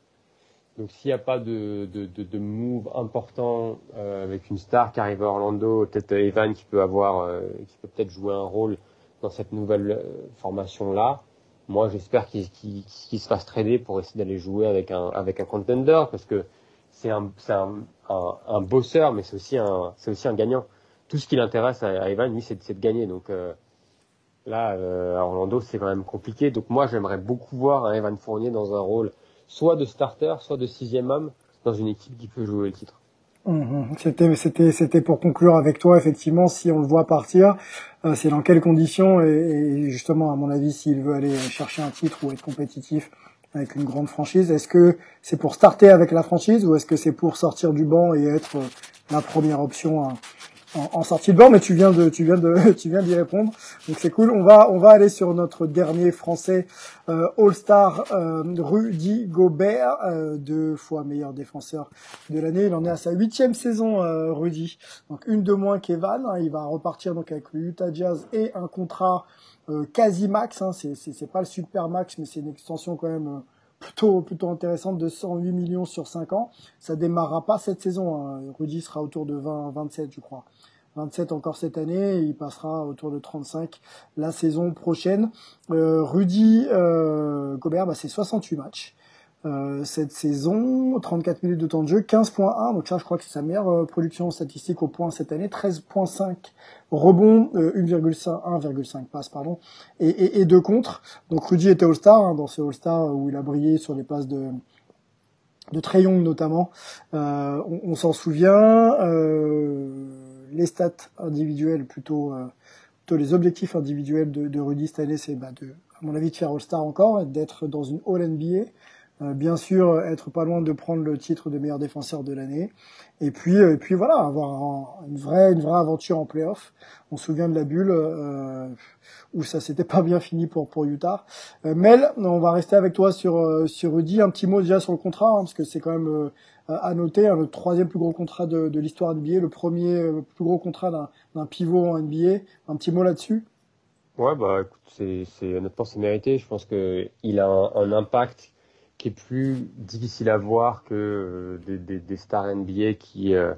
Donc, s'il n'y a pas de, de, de, de move important euh, avec une star qui arrive à Orlando, peut-être Evan qui peut avoir, euh, qui peut peut-être jouer un rôle dans cette nouvelle euh, formation là. Moi, j'espère qu'il se fasse trader pour essayer d'aller jouer avec un avec un contender parce que c'est un c'est un, un, bosseur, mais c'est aussi un c'est aussi un gagnant. Tout ce qui l'intéresse à, Evan, lui, c'est de gagner. Donc euh, là, euh, à Orlando, c'est quand même compliqué. Donc moi, j'aimerais beaucoup voir un Evan Fournier dans un rôle soit de starter, soit de sixième homme dans une équipe qui peut jouer le titre. Mhm. C'était, c'était, c'était pour conclure avec toi. Effectivement, si on le voit partir, euh, c'est dans quelles conditions et, justement, à mon avis, s'il veut aller chercher un titre ou être compétitif avec une grande franchise, est-ce que c'est pour starter avec la franchise ou est-ce que c'est pour sortir du banc et être la première option en, sortie de banc, mais tu viens de, tu viens de, tu viens d'y répondre. Donc c'est cool. On va, on va aller sur notre dernier Français euh, All-Star, euh, Rudy Gobert, euh, deux fois meilleur défenseur de l'année. Il en est à sa huitième saison, Rudy. Donc une de moins qu'Evan. Hein. Il va repartir donc avec le Utah Jazz et un contrat quasi max. Hein. C'est, c'est, pas le super max, mais c'est une extension quand même plutôt plutôt intéressante de 108 millions sur 5 ans. Ça démarrera pas cette saison. Hein. Rudy sera autour de 20 27 je crois. 27 encore cette année, il passera autour de 35 la saison prochaine. Euh, Rudy euh, Gobert, bah, c'est 68 matchs. Euh, cette saison, 34 minutes de temps de jeu, 15.1, donc ça je crois que c'est sa meilleure euh, production statistique au point cette année, 13.5 rebonds, 1,5 1,5 passes pardon, et, et, et deux. Donc Rudy était All-Star hein, dans ce All-Star où il a brillé sur les passes de de Trey notamment. Euh, on, s'en souvient. les stats individuelles plutôt, plutôt les objectifs individuels de, de Rudy cette année, c'est bah, de à mon avis de faire All-Star encore, d'être dans une All NBA. Euh, bien sûr, être pas loin de prendre le titre de meilleur défenseur de l'année. Et puis, euh, et puis voilà, avoir une vraie, une vraie aventure en playoff. On se souvient de la bulle euh, où ça s'était pas bien fini pour pour Utah. Mel, on va rester avec toi sur sur Rudy. Un petit mot déjà sur le contrat, hein, parce que c'est quand même à noter hein, le troisième plus gros contrat de, de l'histoire NBA, le premier plus gros contrat d'un pivot en NBA. Un petit mot là-dessus? Ouais, bah écoute, c'est c'est honnêtement c'est mérité. Je pense que il a un, un impact qui est plus difficile à voir que euh, des, des, des, stars NBA qui, euh,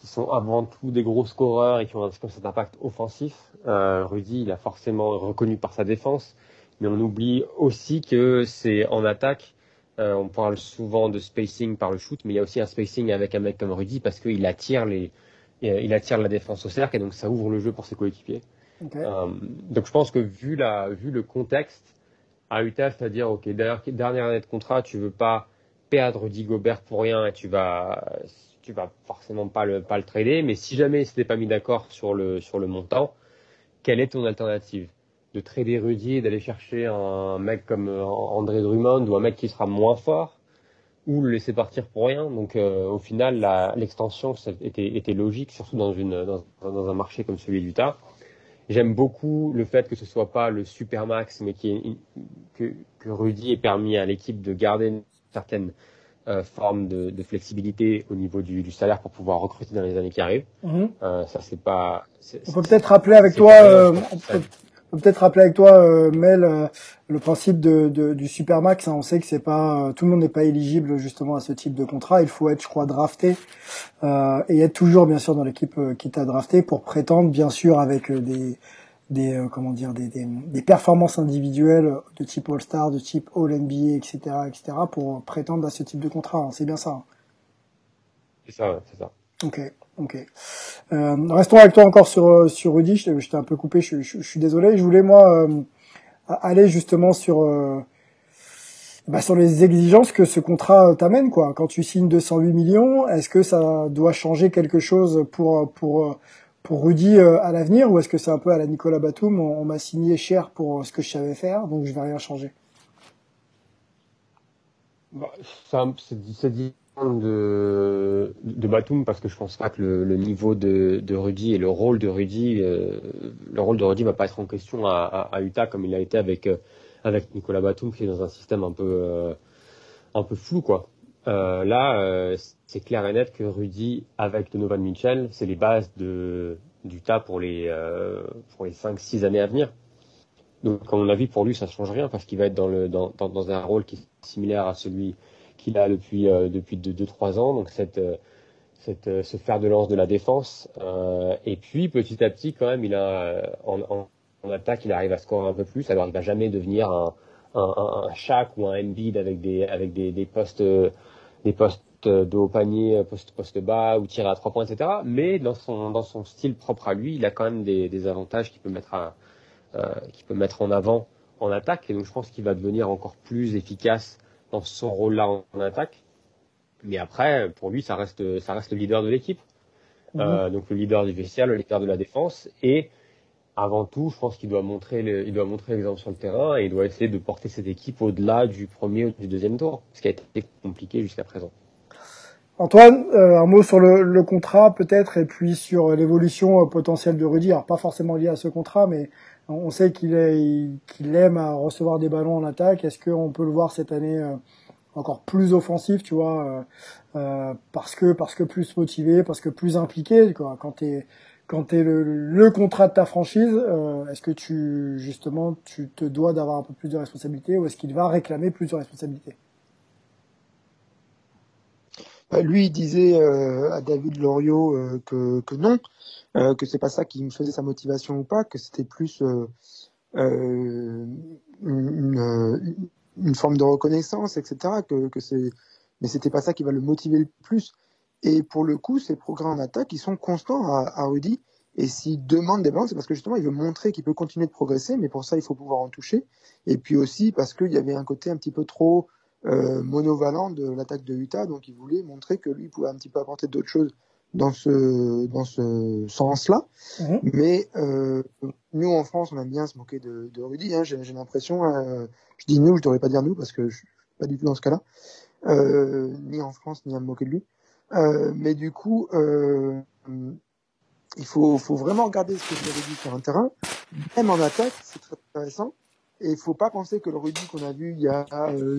qui sont avant tout des gros scoreurs et qui ont un, cet impact offensif. Euh, Rudy, il a forcément reconnu par sa défense, mais on oublie aussi que c'est en attaque. Euh, on parle souvent de spacing par le shoot, mais il y a aussi un spacing avec un mec comme Rudy parce qu'il attire les, il attire la défense au cercle et donc ça ouvre le jeu pour ses coéquipiers. Donc je pense que vu la, vu le contexte, à Utah, c'est-à-dire, OK, dernière année de contrat, tu veux pas perdre Rudy Gobert pour rien et tu vas, tu vas forcément pas le, pas le trader, mais si jamais c'était pas mis d'accord sur le, sur le montant, quelle est ton alternative? De trader Rudy d'aller chercher un mec comme euh, André Drummond ou un mec qui sera moins fort ou le laisser partir pour rien? Donc euh, au final, l'extension était, était logique, surtout dans, une, dans un marché comme celui d'Utah. J'aime beaucoup le fait que ce soit pas le super max, mais qui que, que Rudy ait permis à l'équipe de garder une certaine euh, forme de, de, flexibilité au niveau du, du, salaire pour pouvoir recruter dans les années qui arrivent. Mm-hmm. euh, ça c'est pas. On peut peut-être rappeler avec toi. Euh, peut-être rappeler avec toi, euh, Mel, euh, le principe de, de, du supermax. Hein. On sait que c'est pas euh, tout le monde n'est pas éligible justement à ce type de contrat. Il faut être, je crois, drafté euh, et être toujours bien sûr dans l'équipe qui t'a drafté pour prétendre, bien sûr, avec des des comment dire des, des, des, performances individuelles de type All Star, de type All NBA, etc., etc., pour prétendre à ce type de contrat. Hein. C'est bien ça. Hein. C'est ça, c'est ça. Ok. Ok. Euh, restons avec toi encore sur euh, sur Rudy. Je t'ai un peu coupé. Je, je, je, suis désolé. Je voulais moi euh, aller justement sur euh, bah, sur les exigences que ce contrat t'amène quoi. Quand tu signes 208 millions, est-ce que ça doit changer quelque chose pour pour pour Rudy à l'avenir ou est-ce que c'est un peu à la Nicolas Batum On, m'a signé cher pour ce que je savais faire, donc je vais rien changer? Bah, c'est de, Batum parce que je pense pas que le, niveau de, Rudy et le rôle de Rudy, euh, le rôle de Rudy va pas être en question à, à, à Utah comme il a été avec euh, avec Nicolas Batum qui est dans un système un peu euh, un peu flou quoi. Là, c'est clair et net que Rudy avec Donovan Mitchell, c'est les bases de d'Utah pour les pour les cinq six années à venir. Donc, comme on a vu, pour lui, ça change rien parce qu'il va être dans le dans, dans, dans un rôle qui est similaire à celui qu'il a depuis euh, depuis deux, deux trois ans. Donc cette euh, cette euh, ce fer de lance de la défense. et puis petit à petit, quand même, il a en, en, en, attaque, il arrive à scorer un peu plus. Alors il va jamais devenir un un, un, un ou un Embiid avec des avec des, des postes des postes de haut panier, poste poste bas ou tirer à trois points, etc. Mais dans son dans son style propre à lui, il a quand même des, des avantages qu'il peut euh, qu'il peut mettre en avant en attaque. Et donc je pense qu'il va devenir encore plus efficace dans son rôle-là en, attaque. Mais après, pour lui, ça reste, ça reste le leader de l'équipe. Mhm. Euh, donc le leader du vestiaire, le leader de la défense. Et avant tout, je pense qu'il doit montrer, le, il doit montrer l'exemple sur le terrain et il doit essayer de porter cette équipe au-delà du premier ou du deuxième tour, ce qui a été compliqué jusqu'à présent. Antoine, euh, un mot sur le, le contrat peut-être et puis sur l'évolution euh, potentielle de Rudy. Alors pas forcément lié à ce contrat, mais on sait qu'il aime recevoir des ballons en attaque. Est-ce qu'on peut le voir cette année euh, encore plus offensif, tu vois, euh, euh, parce que plus motivé, parce que plus impliqué. Quand t'es quand le, contrat de ta franchise, est-ce que tu justement tu te dois d'avoir un peu plus de responsabilité ou est-ce qu'il va réclamer plus de responsabilité? Lui, il disait à David Loriot que non, euh, que c'est pas ça qui me faisait sa motivation ou pas, que c'était plus euh, euh une, une, forme de reconnaissance, etc. Que, que c'est, mais c'était pas ça qui va le motiver le plus. Et pour le coup, ces progrès en attaque, ils sont constants à, Rudy. Et s'il demande des ballons, c'est parce que justement, il veut montrer qu'il peut continuer de progresser, mais pour ça, il faut pouvoir en toucher. Et puis aussi parce qu'il y avait un côté un petit peu trop euh, monovalent de l'attaque de Utah, donc il voulait montrer que lui pouvait un petit peu apporter d'autres choses dans ce dans ce sens-là. Mhm. Mais euh, nous en France, on aime bien se moquer de, de Rudy. Hein, J'ai l'impression, euh, je dis nous, je devrais pas dire nous parce que je suis pas du tout dans ce cas-là, euh, ni en France ni à me moquer de lui. Mais du coup, il faut, faut vraiment regarder ce que fait Rudy sur un terrain, même en attaque, c'est très intéressant. Et il faut pas penser que le Rudy qu'on a vu il y a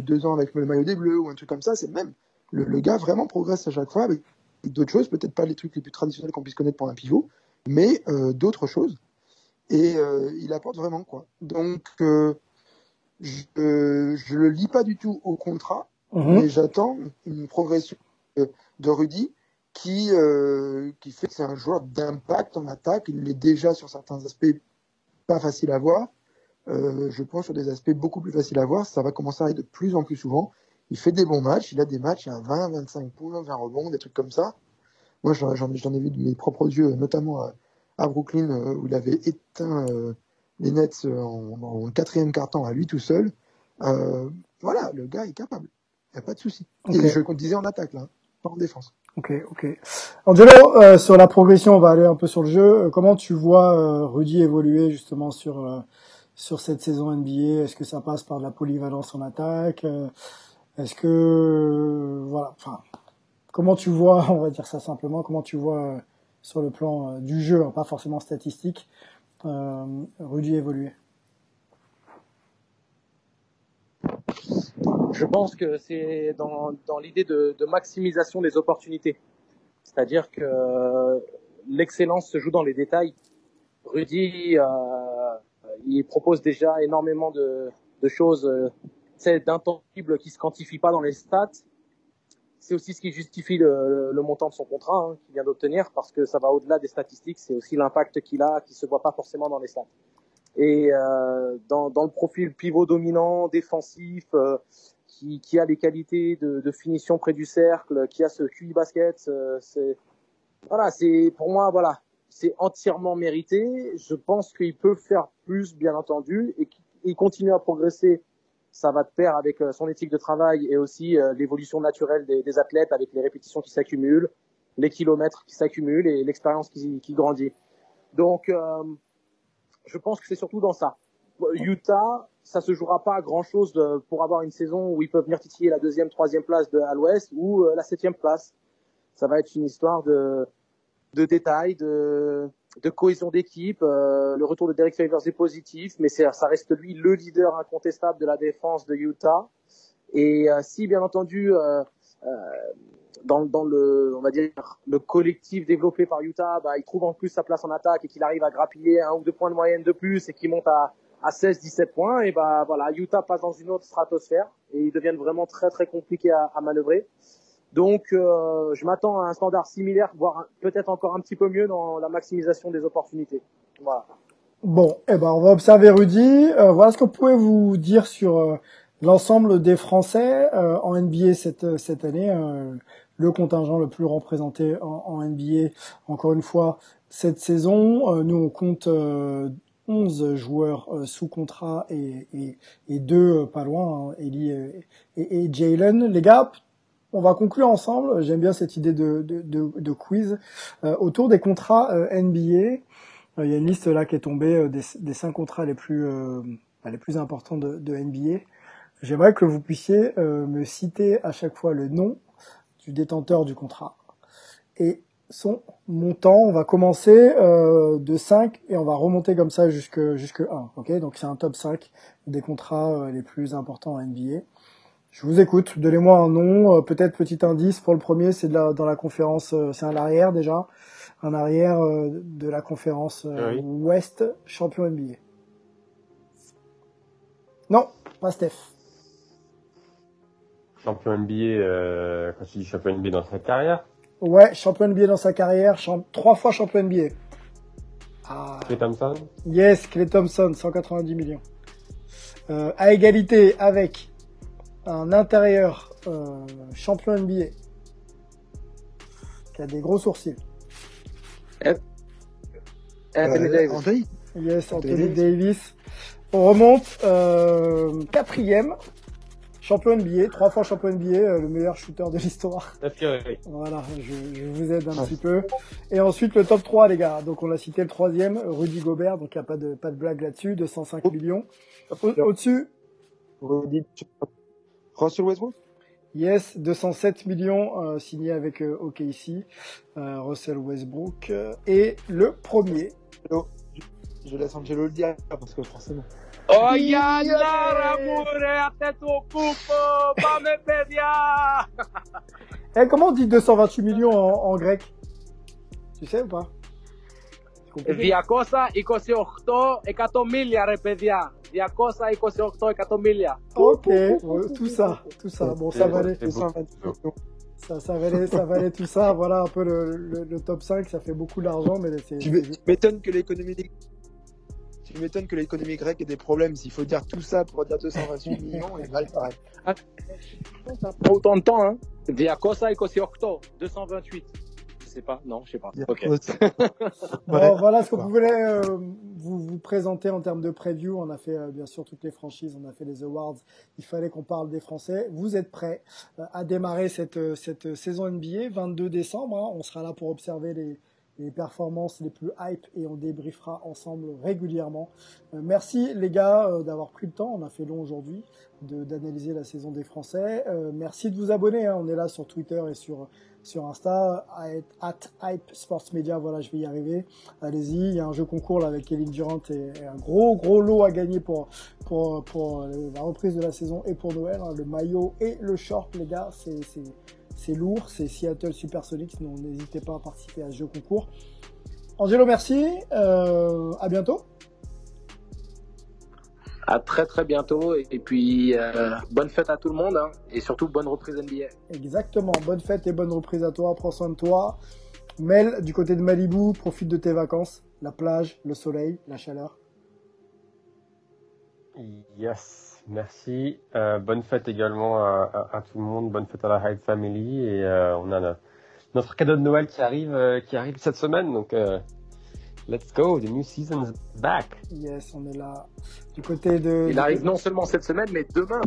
deux ans avec le maillot des Bleus ou un truc comme ça, c'est même. Le, le gars vraiment progresse à chaque fois avec d'autres choses, peut-être pas les trucs les plus traditionnels qu'on puisse connaître pour un pivot, mais euh, d'autres choses. Et euh, il apporte vraiment quoi. Donc euh, je, je le lis pas du tout au contrat, Mhm. mais j'attends une progression de, Rudy qui qui fait que c'est un joueur d'impact en attaque. Il l'est déjà sur certains aspects pas facile à voir. Je pense sur des aspects beaucoup plus faciles à voir. Ça va commencer à arriver de plus en plus souvent. Il fait des bons matchs. Il a des matchs à 20, 25 points, 20 rebonds, des trucs comme ça. Moi, j'en j'en- j'en ai vu de mes propres yeux, notamment à, à Brooklyn, euh, où il avait éteint euh, les Nets euh, en, en quatrième quart-temps à lui tout seul. Euh, voilà, le gars est capable. Il n'y a pas de souci. Ok. Et je disais en attaque, là, pas en défense. Ok, ok. Angelo, euh, sur la progression, on va aller un peu sur le jeu. Comment tu vois Rudy évoluer justement sur sur cette saison NBA Est-ce que ça passe par de la polyvalence en attaque Est-ce que euh, voilà, enfin, comment tu vois, on va dire ça simplement, comment tu vois euh, sur le plan euh, du jeu, hein, pas forcément statistique, Rudy évoluer? Je pense que c'est dans, dans l'idée de, maximisation des opportunités. C'est-à-dire que l'excellence se joue dans les détails. Rudy, il propose déjà énormément de, de choses, c'est d'intangibles qui se quantifient pas dans les stats. C'est aussi ce qui justifie le, montant de son contrat hein, qu'il vient d'obtenir, parce que ça va au-delà des statistiques. C'est aussi l'impact qu'il a, qui se voit pas forcément dans les stats. Et euh, dans, le profil pivot dominant, défensif, euh, qui, a les qualités de, finition près du cercle, qui a ce QI basket, euh, c'est voilà, c'est pour moi voilà, c'est entièrement mérité. Je pense qu'il peut faire plus, bien entendu, et qu'il continue à progresser. Ça va de pair avec euh, son éthique de travail et aussi euh, l'évolution naturelle des, des athlètes avec les répétitions qui s'accumulent, les kilomètres qui s'accumulent et l'expérience qui, qui grandit. Donc, euh, je pense que c'est surtout dans ça. Utah, ça se jouera pas à grand chose de, pour avoir une saison où ils peuvent venir titiller la deuxième, troisième place de, à l'Ouest ou euh, la septième place. Ça va être une histoire de, de détails, de, de cohésion d'équipe. Euh, le retour de Derek Favors est positif, mais c'est, ça reste lui le leader incontestable de la défense de Utah. Et euh, si bien entendu euh, euh, dans, dans le, on va dire, le collectif développé par Utah, bah, il trouve en plus sa place en attaque et qu'il arrive à grappiller un ou deux points de moyenne de plus et qu'il monte à, à 16-17 points, et bah voilà, Utah passe dans une autre stratosphère et ils deviennent vraiment très très compliqués à, à manœuvrer. Donc euh, je m'attends à un standard similaire, voire peut-être encore un petit peu mieux dans la maximisation des opportunités. Voilà. Bon, eh ben on va observer Rudy. Euh, voilà ce que vous vous dire sur euh, l'ensemble des Français euh, en NBA cette cette année. euh, le contingent le plus représenté en, en NBA, encore une fois, cette saison. Euh, nous, on compte euh, 11 joueurs euh, sous contrat et, et, et deux euh, pas loin, hein, Ellie et, et, et Jalen. Les gars, on va conclure ensemble. J'aime bien cette idée de, quiz euh, autour des contrats euh, NBA. Euh, Il y a une liste là qui est tombée des, des cinq contrats les plus les plus importants de, NBA. J'aimerais que vous puissiez me citer à chaque fois le nom du détenteur du contrat et son montant. On va commencer de 5 et on va remonter comme ça jusque jusque 1. Ok, donc c'est un top 5 des contrats les plus importants en NBA. Je vous écoute. Donnez-moi un nom, euh, peut-être petit indice pour le premier. C'est dans la conférence, euh, c'est un arrière déjà, un arrière euh, de la conférence euh, Oui. Ouest, champion NBA. Non, pas Steph. Champion NBA, euh, quand tu dis champion NBA dans sa carrière, Ouais, champion NBA dans sa carrière, champ- trois fois champion NBA. Ah, Clay Thompson, yes, Clay Thompson, 190 millions. Euh, à égalité avec un intérieur euh, champion NBA qui a des gros sourcils. Anthony Davis. Anthony Yes, Anthony Anthony Davis. On remonte euh, quatrième champion NBA, trois fois champion NBA, euh, le meilleur shooter de l'histoire. Voilà, je, je vous aide un petit peu. Et ensuite le top 3 les gars. Donc on a cité le troisième, Rudy Gobert, donc il n'y a pas de pas de blague là-dessus, 205 millions. Au- Au-dessus, Rudy- Russell Westbrook? Yes, 207 millions euh, signé avec euh, OKC, euh, Russell Westbrook. euh, et le premier, Angelo. Je, je laisse Angelo le dire parce que forcément. Oh, Yannar, amore, a te tu occupo, pas me pedia. eh, comment on dit 228 millions en, en grec? Tu sais ou pas? 228 εκατομμύρια ρε παιδιά. 228 εκατομμύρια. Ok, ouais, tout ça, tout ça. Bon, ça valait, C'est beaucoup. ça, ça valait, ça valait tout ça. Voilà un peu le, le, le top 5, ça fait beaucoup d'argent, mais c'est, Tu m'é- tu m'étonnes que l'économie tu m'étonnes que l'économie grecque ait des problèmes. S'il faut dire tout ça pour dire 228 millions, et mal pareil. Ça prend autant de temps, hein. 228, 228. Je sais pas, non, je sais pas. Ok. Bon, voilà ce qu'on voulait euh, vous, vous présenter en termes de preview. On a fait euh, bien sûr toutes les franchises, on a fait les awards. Il fallait qu'on parle des Français. Vous êtes prêts euh, à démarrer cette, cette saison NBA 22 décembre. hein. On sera là pour observer les, les performances les plus hype et on débriefera ensemble régulièrement. Euh, merci les gars euh, d'avoir pris le temps. On a fait long aujourd'hui d'analyser la saison des Français. Euh, merci de vous abonner. hein. On est là sur Twitter et sur sur Insta, at, at Hype Sports Media, voilà, je vais y arriver. Allez-y, il y a un jeu concours là avec Kevin Durant et, un gros gros lot à gagner pour pour pour la reprise de la saison et pour Noël. hein. Le maillot et le short, les gars, c'est c'est c'est lourd, c'est Seattle Supersonics. Donc n'hésitez pas à participer à ce jeu concours. Angelo, merci. Euh, à bientôt. À très très bientôt et, et puis euh, bonne fête à tout le monde hein, et surtout bonne reprise NBA. Exactement. Bonne fête et bonne reprise à toi. Prends soin de toi. Mel, du côté de Malibu, profite de tes vacances. La plage, le soleil, la chaleur. Yes, merci. Euh, bonne fête également à, à- à tout le monde. Bonne fête à la Hype Family. Et euh, on a no- notre cadeau de Noël qui arrive, euh, qui arrive cette semaine. Donc, euh, let's go. The new season's back. Yes, on est là. Du côté de. Il arrive non seulement cette semaine mais demain.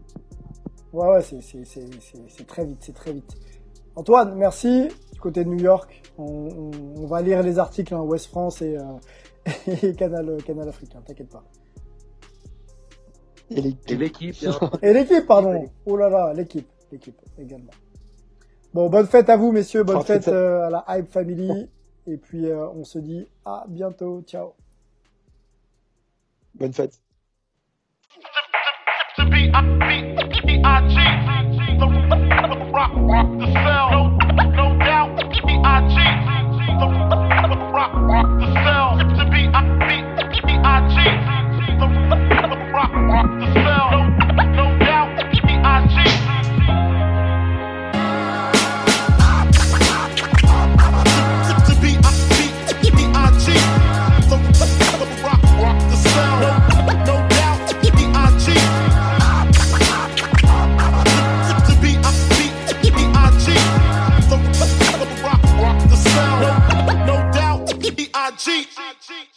Ouais, ouais, c'est, c'est, c'est, c'est, c'est très vite, c'est très vite. Antoine, merci. Du côté de New York, on, on, on va lire les articles, hein, West France et, euh, et Canal, Canal Africain, t'inquiète pas. Et l'équipe, Et l'équipe, pardon. Oh là là, l'équipe, l'équipe également. Bon, bonne fête à vous, messieurs. Bonne fête euh, à la Hype Family. Et puis, euh, on se dit à bientôt. Ciao. Bonne fête. the cell cheat. I cheat.